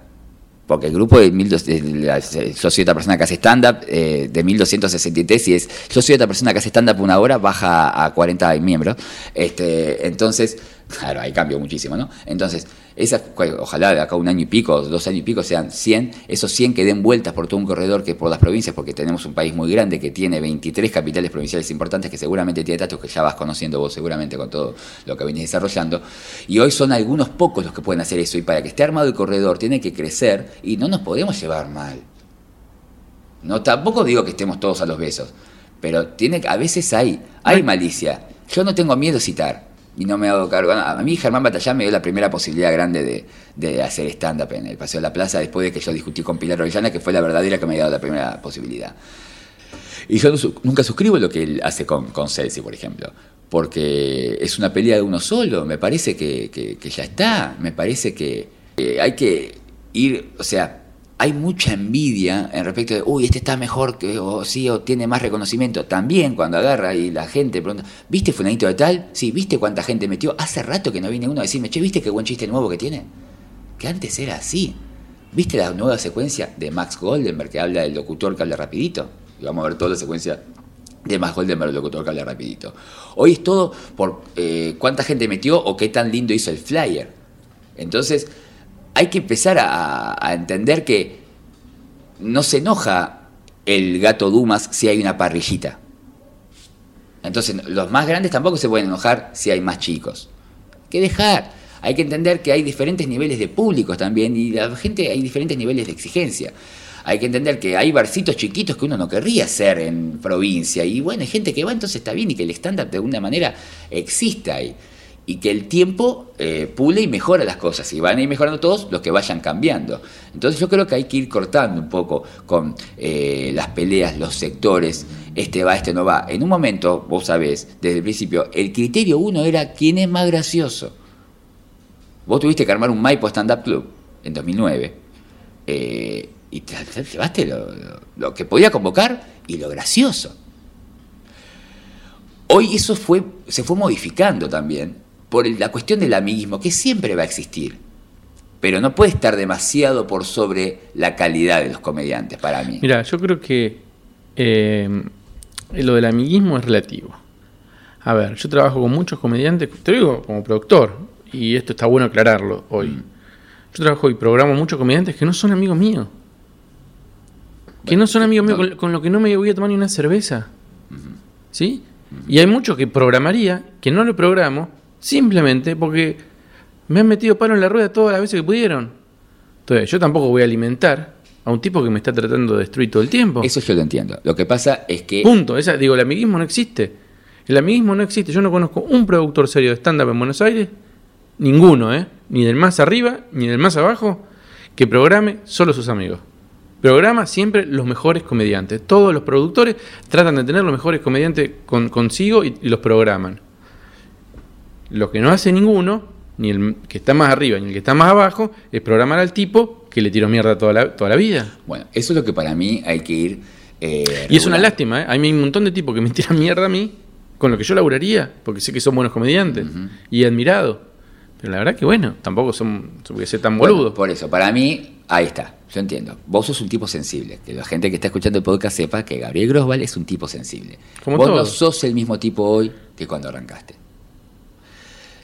porque el grupo de, 1200 de la- yo soy otra persona que hace stand-up, eh, de 1263, si es yo soy otra persona que hace stand-up una hora, baja a 40 miembros. Este, entonces, claro, ahí cambia muchísimo, ¿no? Entonces, esas, ojalá de acá un año y pico, dos años y pico sean 100, esos 100 que den vueltas por todo un corredor que por las provincias, porque tenemos un país muy grande que tiene 23 capitales provinciales importantes, que seguramente tiene datos que ya vas conociendo vos seguramente con todo lo que venís desarrollando. Y hoy son algunos pocos los que pueden hacer eso. Y para que esté armado el corredor tiene que crecer y no nos podemos llevar mal. No, tampoco digo que estemos todos a los besos, pero tiene, a veces hay, hay malicia. Yo no tengo miedo a citar y no me hago cargo. A mí Germán Batallán me dio la primera posibilidad grande de, de hacer stand-up en el Paseo de la Plaza después de que yo discutí con Pilar Orellana, que fue la verdadera que me dio la primera posibilidad. Y yo nunca suscribo lo que él hace con, con Celsi, por ejemplo. Porque es una pelea de uno solo. Me parece que, que- ya está. Me parece que hay que ir. O sea, hay mucha envidia en respecto de, uy, este está mejor que, o sí, o tiene más reconocimiento. También cuando agarra y la gente pregunta, ¿viste Fulanito de tal? Sí, ¿viste cuánta gente metió? Hace rato que no viene uno a decirme, che, ¿viste qué buen chiste nuevo que tiene? Que antes era así. ¿Viste la nueva secuencia de Max Goldenberg que habla del locutor que habla rapidito? Y vamos a ver toda la secuencia de Max Goldenberg, el locutor que habla rapidito. Hoy es todo por eh, cuánta gente metió o qué tan lindo hizo el flyer. Entonces, hay que empezar a, entender que no se enoja el gato Dumas si hay una parrillita. Entonces, los más grandes tampoco se pueden enojar si hay más chicos. Hay que dejar. Hay que entender que hay diferentes niveles de públicos también y la gente hay diferentes niveles de exigencia. Hay que entender que hay barcitos chiquitos que uno no querría hacer en provincia y bueno, hay gente que va, entonces está bien y que el estándar de alguna manera existe ahí. Y que el tiempo eh, pule y mejora las cosas. Y van a ir mejorando todos los que vayan cambiando. Entonces yo creo que hay que ir cortando un poco con eh, las peleas, los sectores. Este va, este no va. En un momento, vos sabés, desde el principio, el criterio uno era quién es más gracioso. Vos tuviste que armar un Maipo Stand Up Club en 2009. eh, y te, te llevaste lo, lo- lo que podía convocar y lo gracioso. Hoy eso fue, se fue modificando también por la cuestión del amiguismo, que siempre va a existir. Pero no puede estar demasiado por sobre la calidad de los comediantes, para mí. Mira, yo creo que eh, lo del amiguismo es relativo. A ver, yo trabajo con muchos comediantes, te lo digo como productor, y esto está bueno aclararlo hoy. Mm. Yo trabajo y programo muchos comediantes que no son amigos míos. Que no son amigos míos, con lo que no me voy a tomar ni una cerveza. ¿Sí? Y hay muchos que programaría, que no lo programo, simplemente porque me han metido palo en la rueda todas las veces que pudieron. Entonces, yo tampoco voy a alimentar a un tipo que me está tratando de destruir todo el tiempo. Eso yo lo entiendo. Lo que pasa es que Punto. Esa, digo, el amiguismo no existe. El amiguismo no existe. Yo no conozco un productor serio de stand-up en Buenos Aires, ninguno, ¿eh? Ni del más arriba, ni del más abajo, que programe solo sus amigos. Programa siempre los mejores comediantes. Todos los productores tratan de tener los mejores comediantes con- consigo y, y los programan. Lo que no hace ninguno, ni el que está más arriba ni el que está más abajo, es programar al tipo que le tiró mierda toda la, toda la vida. Bueno, eso es lo que para mí hay que ir. eh, Y es una lástima, ¿eh? Hay un montón de tipos que me tiran mierda a mí, con lo que yo laburaría, porque sé que son buenos comediantes y admirado. Pero la verdad que bueno, tampoco son, voy ser tan Bueno, boludo. por eso, para mí, ahí está. Yo entiendo. Vos sos un tipo sensible. Que la gente que está escuchando el podcast sepa que Gabriel Grosval es un tipo sensible. Como Vos no sos el mismo tipo hoy que cuando arrancaste.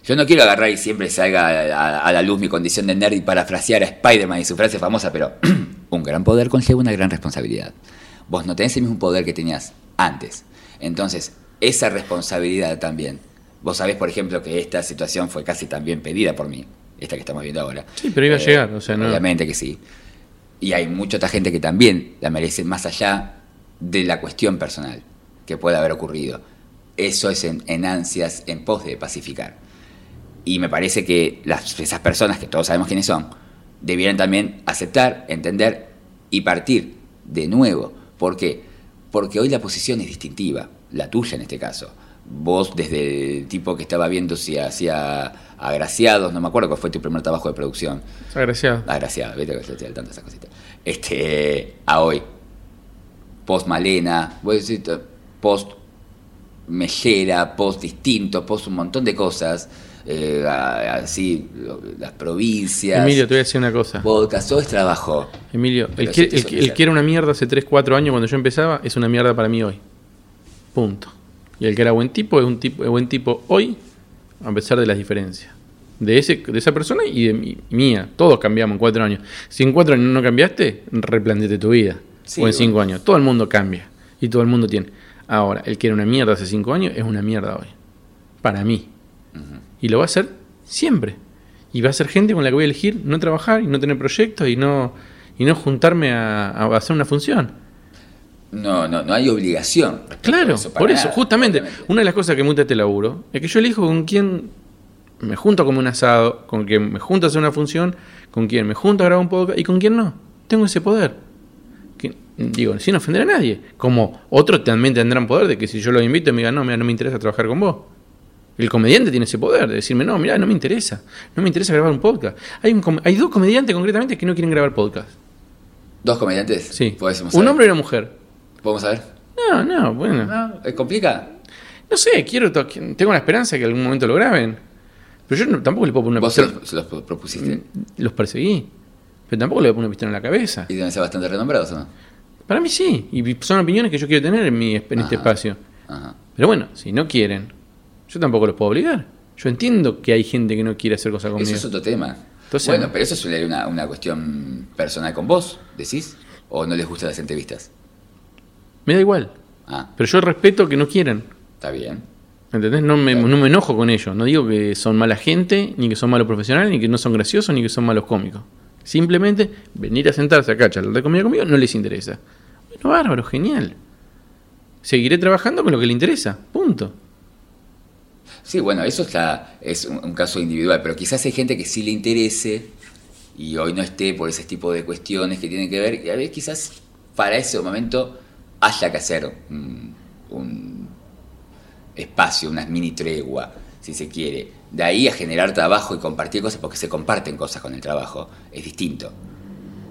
Yo no quiero agarrar y siempre salga a, a- a la luz mi condición de nerd y parafrasear a Spider-Man y su frase famosa, pero un gran poder conlleva una gran responsabilidad. Vos no tenés el mismo poder que tenías antes. Entonces, esa responsabilidad también. Vos sabés, por ejemplo, que esta situación fue casi también pedida por mí, esta que estamos viendo ahora. Sí, pero iba a llegar, o sea, no- Obviamente que sí. Y hay mucha otra gente que también la merece más allá de la cuestión personal que pueda haber ocurrido. Eso es en, en ansias, en pos de pacificar. Y me parece que las, esas personas, que todos sabemos quiénes son, debieran también aceptar, entender y partir de nuevo. ¿Por qué? Porque hoy la posición es distintiva, la tuya en este caso. Vos, desde el tipo que estaba viendo si hacía agraciados, no me acuerdo cuál fue tu primer trabajo de producción. Agraciado. Agraciados, viste que estoy al tanto de esas cositas. Este, a hoy. Post Malena, voy a decir, post Mellera, post distinto, post un montón de cosas. Eh, así, las provincias. Emilio, te voy a decir una cosa. podcast, todo es trabajo. Emilio, el que, el, que- el ser. que era una mierda hace 3, 4 años cuando yo empezaba es una mierda para mí hoy. Punto. Y el que era buen tipo es un tipo, es buen tipo hoy, a pesar de las diferencias. De, ese, de esa persona y de mi- mía. Todos cambiamos en 4 años. Si en 4 años no cambiaste, replanteate tu vida. Sí, o en 5 bueno. años. Todo el mundo cambia. Y todo el mundo tiene. Ahora, el que era una mierda hace 5 años es una mierda hoy. Para mí. Y lo va a hacer siempre. Y va a ser gente con la que voy a elegir no trabajar y no tener proyectos y no, y no juntarme a, a hacer una función. No, no, no hay obligación. a Claro, eso, por eso, justamente, obviamente. una de las cosas que me gusta de este laburo es que yo elijo con quién me junto como un asado, con quién me junto a hacer una función, con quién me junto a grabar un podcast y con quién no. Tengo ese poder. Que, digo, sin ofender a nadie. Como otros también tendrán poder de que si yo los invito y me digan, no, mira, no me interesa trabajar con vos. El comediante tiene ese poder de decirme, no, mira, no me interesa. No me interesa grabar un podcast. Hay, un hay dos comediantes concretamente que no quieren grabar podcast. Dos comediantes. Sí. Un saber. hombre y una mujer. ¿Podemos saber? No, no, bueno. No, ¿eh, ¿Complica? No sé, quiero tengo la esperanza de que algún momento lo graben. Pero yo no- tampoco le puedo poner una Vos se los, se los propusiste. Los perseguí. Pero tampoco le voy a poner una pistola en la cabeza. Y deben ser bastante renombrados, ¿o no? Para mí sí. Y son opiniones que yo quiero tener en, mi, en este espacio. Ajá. Pero bueno, si no quieren, yo tampoco los puedo obligar. Yo entiendo que hay gente que no quiere hacer cosas conmigo. Eso es otro tema. Entonces- bueno, pero eso suele una, una cuestión personal con vos, ¿decís? ¿O no les gustan las entrevistas? Me da igual. Ah, Pero yo respeto que no quieran. está bien. ¿Entendés? No me, no me enojo con ellos. No digo que son mala gente, ni que son malos profesionales, ni que no son graciosos, ni que son malos cómicos. Simplemente venir a sentarse acá a charlar de comida conmigo no les interesa. Bueno, bárbaro, genial. Seguiré trabajando con lo que le interesa. Punto. Sí, bueno, eso está, es un, caso individual, pero quizás hay gente que sí le interese y hoy no esté por ese tipo de cuestiones que tienen que ver, y a veces quizás para ese momento haya que hacer un, un espacio, una mini tregua, si se quiere. De ahí a generar trabajo y compartir cosas, porque se comparten cosas con el trabajo, es distinto.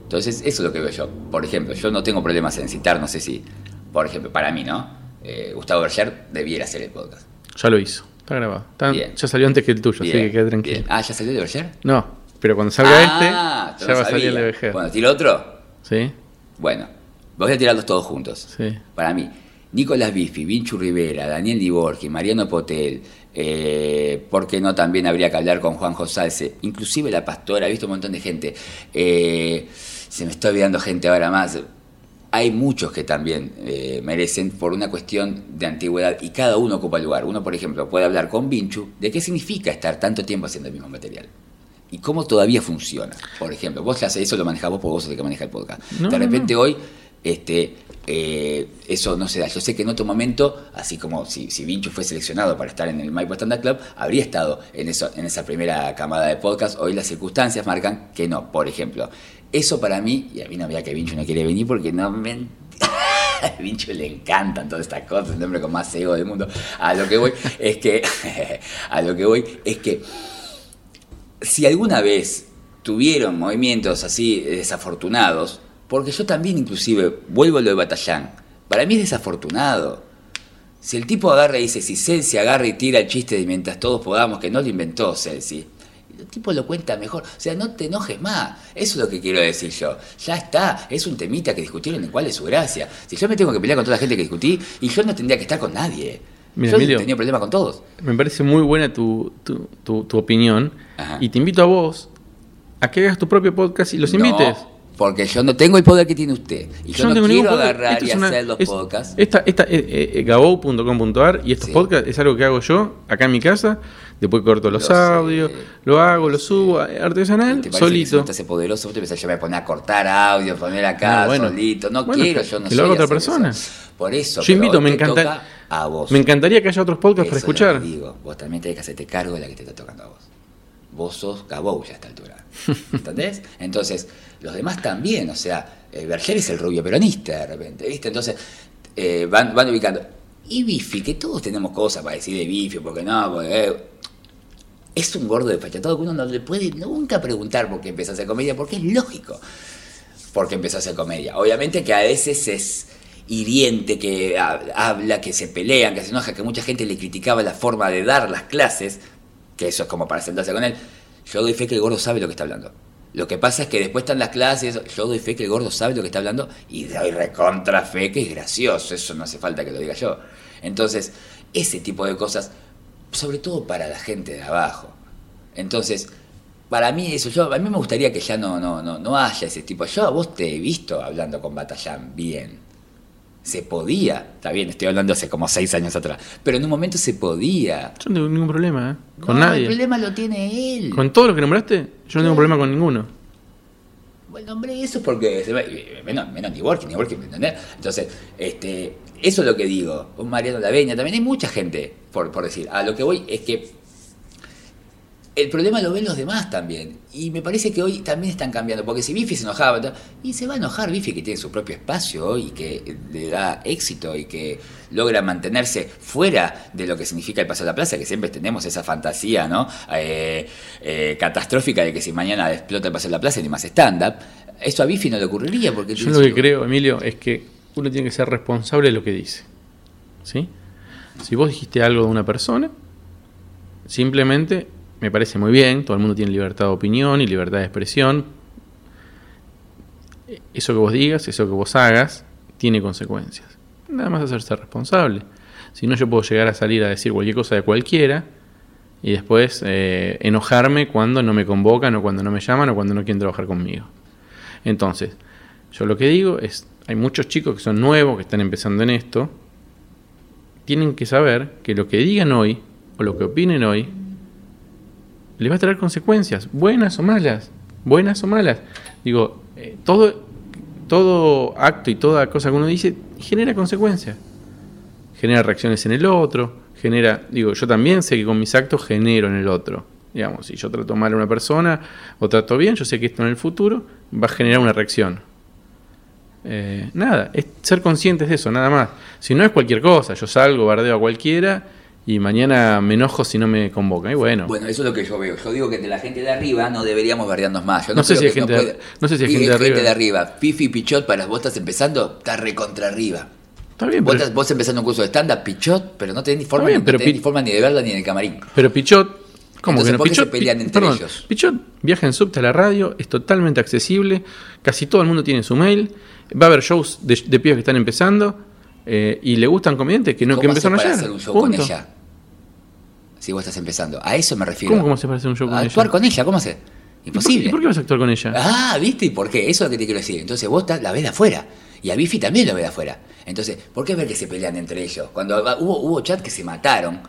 Entonces, eso es lo que veo yo. Por ejemplo, yo no tengo problemas en citar, no sé si, por ejemplo, para mí, ¿no? Eh, Gustavo Berger debiera hacer el podcast. Ya lo hizo. Está grabado. Está- Bien. ya salió antes que el tuyo, así Bien, que quede tranquilo. bien. Ah, ¿ya salió de Berger? No, pero cuando salga Ah, este, yo ya no va a salir el sabía. de Vejer. Bueno, ¿tiro otro? ¿Sí? Bueno, voy a tirarlos todos juntos. Sí. Para mí, Nicolás Bifi, Vinchu Rivera, Daniel Liborgi, Mariano Potel, eh, ¿por qué no también habría que hablar con Juan Josalce? Inclusive la pastora, he visto un montón de gente. Eh, se me está olvidando gente ahora más. Hay muchos que también eh, merecen por una cuestión de antigüedad y cada uno ocupa lugar. Uno, por ejemplo, puede hablar con Vinchu de qué significa estar tanto tiempo haciendo el mismo material. Y cómo todavía funciona. Por ejemplo, vos sé, eso lo manejás vos porque vos sos el que maneja el podcast. No, de no, repente hoy este, eh, eso no se da. Yo sé que en otro momento, así como si, si Vinchu fue seleccionado para estar en el Maipo Stand Up Club, habría estado en, eso, en esa primera camada de podcast. Hoy las circunstancias marcan que no. Por ejemplo, eso para mí, y a mí no me da que Vinchu no quiere venir porque no me... A Vinchu le encantan todas estas cosas, el hombre con más ego del mundo. A lo que voy es que, a lo que voy es que si alguna vez tuvieron movimientos así desafortunados, porque yo también inclusive vuelvo a lo de Batallán, para mí es desafortunado. Si el tipo agarra y dice, si Celsi agarra y tira el chiste de mientras todos podamos, que no lo inventó Celsi, el tipo lo cuenta mejor. O sea, no te enojes más. Eso es lo que quiero decir yo. Ya está. Es un temita que discutieron en cuál es su gracia. Si yo me tengo que pelear con toda la gente que discutí, y yo no tendría que estar con nadie. Mira, yo Emilio. tenía problema con todos. Me parece muy buena tu, tu, tu- tu opinión. Ajá. Y te invito a vos a que hagas tu propio podcast y los invites. No, porque yo no tengo el poder que tiene usted. Y yo, no, tengo quiero agarrar Esto y una- hacer los es- podcasts. Esta, esta, eh, eh, eh, gabou.com.ar y estos Sí. podcasts es algo que hago yo acá en mi casa. Después corto los Lo sé. audios, lo hago, lo subo eh, artesanal, ¿Te que solito. eso te hace poderoso? Vos te pensás, yo me voy a poner a cortar audio, poner acá No, bueno. solito. No Bueno, quiero, que- yo no que sé. lo haga otra persona. Por eso. Yo invito, me encanta- toca A vos. Me encantaría que haya otros podcasts para Eso es lo escuchar. que digo. Vos también tenés que hacerte cargo de la que te está tocando a vos. Vos sos Gabou ya a esta altura. ¿Entendés? Entonces, los demás también, o sea, eh, Berger es el rubio peronista de repente, ¿viste? Entonces eh, van, van ubicando. Y Bifi, que todos tenemos cosas para decir de Bifi, porque no, porque, eh, es un gordo desfachatado que uno no le puede nunca preguntar por qué empezó a hacer comedia, porque es lógico por qué empezó a hacer comedia. Obviamente que a veces es hiriente, que ha- habla, que se pelean, que se enoja, que mucha gente le criticaba la forma de dar las clases, que eso es como para sentarse con él. Yo doy fe que el gordo sabe lo que está hablando. Lo que pasa es que después están las clases, yo doy fe que el gordo sabe lo que está hablando y doy recontra fe que es gracioso, eso no hace falta que lo diga yo. Entonces, ese tipo de cosas, sobre todo para la gente de abajo. Entonces, para mí eso, yo, a mí me gustaría que ya no, no, no, no haya ese tipo. Yo a vos te he visto hablando con Batallán bien. Se podía, está bien, estoy hablando hace como seis años atrás, pero en un momento se podía. Yo no tengo ningún problema, ¿eh? Con No, nadie. El problema lo tiene él. Con todo lo que nombraste, yo no tengo problema con ninguno. Bueno, hombre, eso es porque se menos, menos ni Working, ni Working, ¿me entendés? Entonces, este, eso es lo que digo. Un Mariano Laveña, también hay mucha gente, por, por decir. A lo que voy es que el problema lo ven los demás también. Y me parece que hoy también están cambiando. Porque si Bifi se enojaba, y se va a enojar Bifi que tiene su propio espacio y que le da éxito y que logra mantenerse fuera de lo que significa el paso a la plaza, que siempre tenemos esa fantasía, ¿no? Eh, eh, catastrófica de que si mañana explota el paso a la plaza ni más stand-up. Eso a Bifi no le ocurriría porque Yo lo que creo, Emilio, es que uno tiene que ser responsable de lo que dice. ¿Sí? Si vos dijiste algo de una persona, simplemente me parece muy bien, todo el mundo tiene libertad de opinión y libertad de expresión. Eso que vos digas, eso que vos hagas, tiene consecuencias. Nada más hacerse responsable. Si no, yo puedo llegar a salir a decir cualquier cosa de cualquiera y después eh, enojarme cuando no me convocan o cuando no me llaman o cuando no quieren trabajar conmigo. Entonces, yo lo que digo es, hay muchos chicos que son nuevos, que están empezando en esto, tienen que saber que lo que digan hoy o lo que opinen hoy les va a traer consecuencias, buenas o malas, buenas o malas. Digo, eh, todo, todo acto y toda cosa que uno dice genera consecuencias, genera reacciones en el otro, genera, digo, yo también sé que con mis actos genero en el otro. Digamos, si yo trato mal a una persona o trato bien, yo sé que esto en el futuro va a generar una reacción. Eh, nada, es ser conscientes de eso, nada más. Si no es cualquier cosa, yo salgo, bardeo a cualquiera y mañana me enojo si no me convocan. Y bueno, Bueno, eso es lo que yo veo. Yo digo que de la gente de arriba no deberíamos bardearnos más. Yo No sé si que gente de- no sé si hay gente de arriba. de arriba. Pifi Pichot, para vos estás empezando, está recontra arriba. está bien, Vos, pero, estás- vos empezando un curso de stand-up, Pichot, pero no tenés ni forma, bien, no tenés Pi- ni forma ni de verla ni en el camarín. pero Pichot, ¿cómo Entonces, que no? ¿por qué se pelean entre perdón, ellos? Pichot viaja en subte a la radio, es totalmente accesible, casi todo el mundo tiene su mail, va a haber shows de, de pibes que están empezando eh, y le gustan comediantes que no que ¿Cómo haces empezaron para ayer. hacer un show punto. con ella? Si vos estás empezando. A eso me refiero. ¿Cómo, cómo se parece un show con A ella? actuar con ella, ¿cómo hace? ¿Y por qué- Imposible. ¿Y por qué vas a actuar con ella? Ah, ¿viste? ¿Y por qué? Eso es lo que te quiero decir. Entonces vos estás- la ves de afuera. Y a Bifi también lo ves de afuera. Entonces, ¿por qué ver que se pelean entre ellos? Cuando va- hubo, hubo chat que se mataron.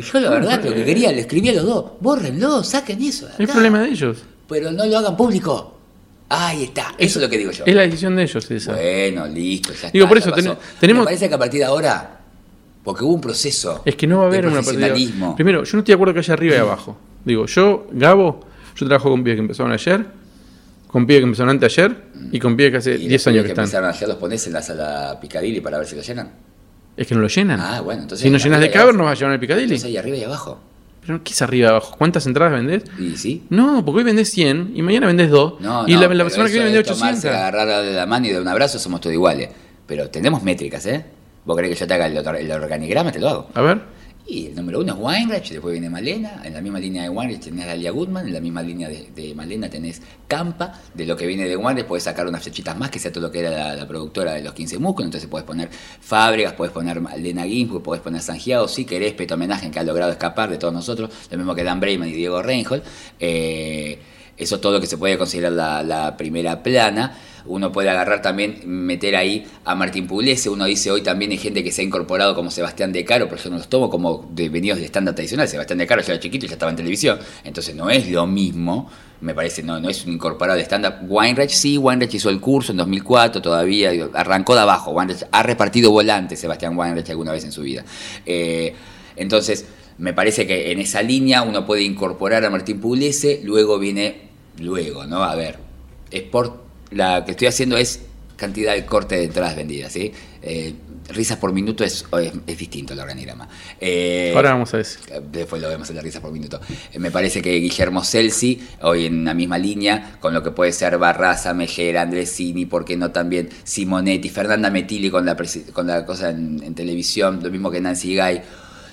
Yo la verdad lo que quería, le escribí a los dos. Bórrenlo, saquen eso. Es problema de ellos. Pero no lo hagan público. Ahí está. Eso es lo que digo yo. Es la decisión de ellos esa. Bueno, listo, ya Digo, está, por eso, ten- tenemos- Me parece que a partir de ahora, porque hubo un proceso Es que no va a haber partida. profesionalismo. Primero, yo no estoy de acuerdo que haya arriba y abajo. Digo, yo, Gabo, yo trabajo con pibes que empezaron ayer, con pibes que empezaron anteayer y con pibes que hace y 10 los años que que están. empezaron ayer los pones en la sala Picadilly para ver si lo llenan. Es que no lo llenan. Ah, bueno, entonces. si no llenas de arriba y caber, abajo. no vas a llevar al Picadilly. Entonces ahí arriba y abajo. Pero ¿qué es arriba y abajo? ¿Cuántas entradas vendés? ¿Y sí? No, porque hoy vendés 100 y mañana vendés 2. No, y no, la, la pero semana que viene de vendés tomarse, 800. agarrar de la mano y de un abrazo somos todos iguales. Pero tenemos métricas, ¿eh? ¿Vos querés que yo te haga el, el organigrama? Te lo hago. A ver. Y el número uno es Weinreich, después viene Malena, en la misma línea de Weinreich tenés a Dalia Goodman, en la misma línea de, Malena tenés Campa, de lo que viene de Weinreich podés sacar unas flechitas más, que sea todo lo que era la, productora de los 15 músculos, entonces podés poner Fábregas, podés poner Malena Ginsburg, podés poner Sangiao, si querés, Peto Homenaje, que ha logrado escapar de todos nosotros, lo mismo que Dan Brayman y Diego Reinhold, eh, eso todo lo que se puede considerar la, primera plana. Uno puede agarrar también, meter ahí a Martín Pugliese. Uno dice hoy también hay gente que se ha incorporado como Sebastián De Caro, pero yo no los tomo como de, venidos de estándar tradicional. Sebastián De Caro ya era chiquito y ya estaba en televisión. Entonces no es lo mismo, me parece, no, no es un incorporado de estándar. Weinreich sí, Weinreich hizo el curso en 2004 todavía, arrancó de abajo. Weinreich ha repartido volantes Sebastián Weinreich alguna vez en su vida. Eh, entonces, me parece que en esa línea uno puede incorporar a Martín Pugliese, luego viene, luego, ¿no? A ver, Sport, la que estoy haciendo es cantidad de corte de entradas vendidas, ¿sí? Eh, risas por minuto es, es, es distinto el organigrama. Eh, Ahora vamos a decir. Después lo vemos en la risa por minuto. Eh, me parece que Guillermo Celsi, hoy en la misma línea, con lo que puede ser Barraza, Mejera, Andresini, ¿por qué no también Simonetti, Fernanda Metilli con la, con la cosa en, en televisión, lo mismo que Nancy Gay.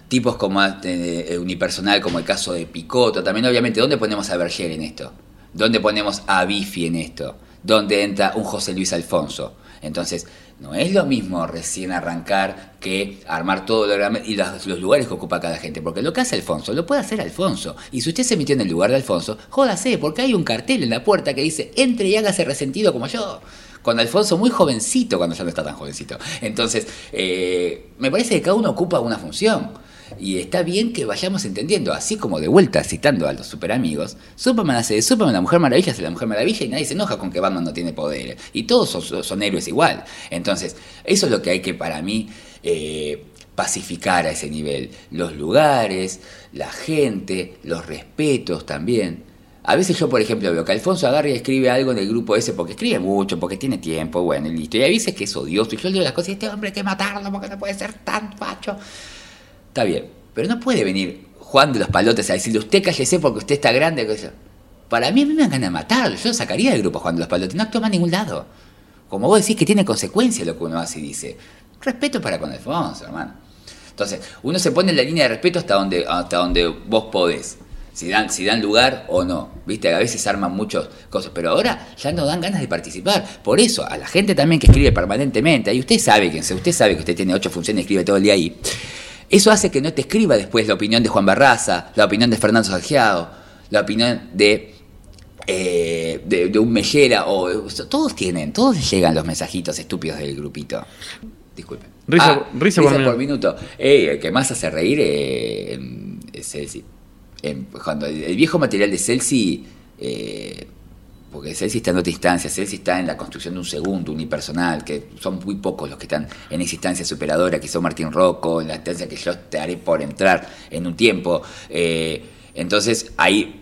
Tipos como eh, unipersonal, como el caso de Picotto. También, obviamente, ¿dónde ponemos a Berger en esto? ¿Dónde ponemos a Bifi en esto? ¿Dónde entra un José Luis Alfonso? Entonces, no es lo mismo recién arrancar que armar todo lo y los, los lugares que ocupa cada gente. Porque lo que hace Alfonso, lo puede hacer Alfonso. Y si usted se metió en el lugar de Alfonso, jódase, porque hay un cartel en la puerta que dice, entre y hágase resentido como yo. Con Alfonso muy jovencito, cuando ya no está tan jovencito. Entonces, eh, me parece que cada uno ocupa una función. Y está bien que vayamos entendiendo, así como de vuelta, citando a los super amigos, Superman hace de Superman, la Mujer Maravilla hace la Mujer Maravilla y nadie se enoja con que Batman no tiene poderes. Y todos son, héroes igual. Entonces, eso es lo que hay que para mí eh, pacificar a ese nivel. Los lugares, la gente, los respetos también. A veces yo, por ejemplo, veo que Alfonso agarra y escribe algo en el grupo ese porque escribe mucho, porque tiene tiempo, bueno, y listo. Y hay veces que es odioso. Y yo leo las cosas y este hombre hay que matarlo porque no puede ser tan facho. Está bien, pero no puede venir Juan de los Palotes a decirle, usted cállese porque usted está grande. Para mí, a mí me dan ganas de matarlo. Yo sacaría del grupo Juan de los Palotes. No actúa más a ningún lado. Como vos decís que tiene consecuencia lo que uno hace y dice. Respeto para con Alfonso, hermano. Entonces, uno se pone en la línea de respeto hasta donde, hasta donde vos podés. Si dan, si dan lugar o no. Viste, a veces arman muchas cosas, pero ahora ya no dan ganas de participar. Por eso, a la gente también que escribe permanentemente, ahí usted sabe que usted sabe que usted tiene ocho funciones y escribe todo el día ahí. Eso hace que no te escriba después la opinión de Juan Barraza, la opinión de Fernando Salgeado, la opinión de, eh, de, de un Mellera, o todos tienen, todos llegan los mensajitos estúpidos del grupito. Disculpen. Risa- Ah, risa por minuto. minuto. Ey, el que más hace reír eh, es Celsi. Em, cuando el, el viejo material de Celsi, eh, porque Celsi está en otra instancia, Celsi está en la construcción de un segundo unipersonal, que son muy pocos los que están en esa instancia superadora, que son Martín Rocco, en la instancia que yo te haré por entrar en un tiempo. Eh, entonces ahí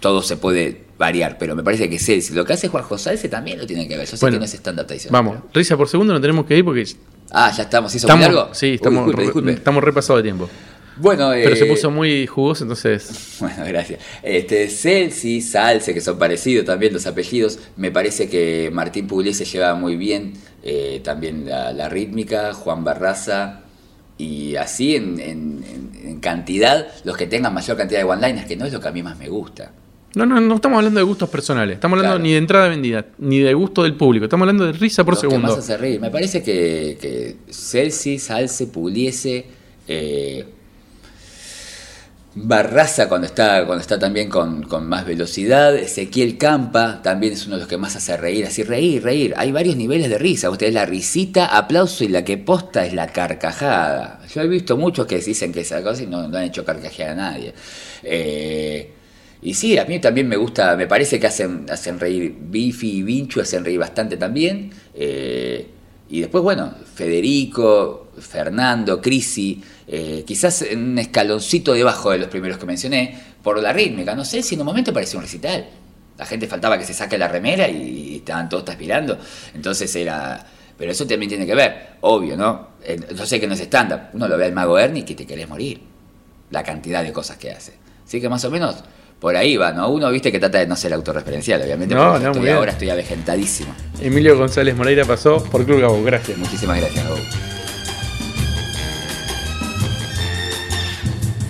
todo se puede variar, pero me parece que Celsi, lo que hace Juan José Salce también lo tiene que ver. Yo sé Bueno, que no es estándar tradicional. Vamos, risa por segundo, no tenemos que ir porque Ah, ya estamos, ¿hizo estamos, muy largo? sí, Uy, estamos, disculpe, disculpe. estamos repasados de tiempo. Bueno, Pero eh, se puso muy jugoso, entonces. Bueno, gracias. Este, Celsi, Salce, que son parecidos también los apellidos. Me parece que Martín Pugliese lleva muy bien eh, también la, la rítmica, Juan Barraza. Y así en, en- en- en cantidad, los que tengan mayor cantidad de one-liners, que no es lo que a mí más me gusta. No, no, no estamos hablando de gustos personales. Estamos hablando Claro. ni de entrada vendida, ni de gusto del público. Estamos hablando de risa por Los que segundo. más hace reír. Me parece que, que Celsi, Salce, Pugliese, eh, Barraza cuando está, cuando está también con, con más velocidad, Ezequiel Campa también es uno de los que más hace reír, así reír, reír. Hay varios niveles de risa, ustedes la risita, aplauso y la que posta es la carcajada. Yo he visto muchos que dicen que esa cosa y no, han hecho carcajear a nadie. Eh, y sí, a mí también me gusta, me parece que hacen, hacen reír Bifi y Vinchu, hacen reír bastante también. Eh, y después, bueno, Federico, Fernando, Crisi, eh, quizás en un escaloncito debajo de los primeros que mencioné, por la rítmica. No sé si en un momento parecía un recital. La gente faltaba que se saque la remera y estaban todos transpirando. Entonces era. Pero eso también tiene que ver, obvio, ¿no? Eh, Yo sé que no es estándar. Uno lo ve al mago Ernie que te querés morir. La cantidad de cosas que hace. Así que más o menos por ahí va, ¿no? Uno, viste, que trata de no ser autorreferencial, obviamente. No, estoy ahora estoy avejentadísimo. Emilio González Moreira pasó por Club Gabo. Gracias. Muchísimas gracias, Gabo.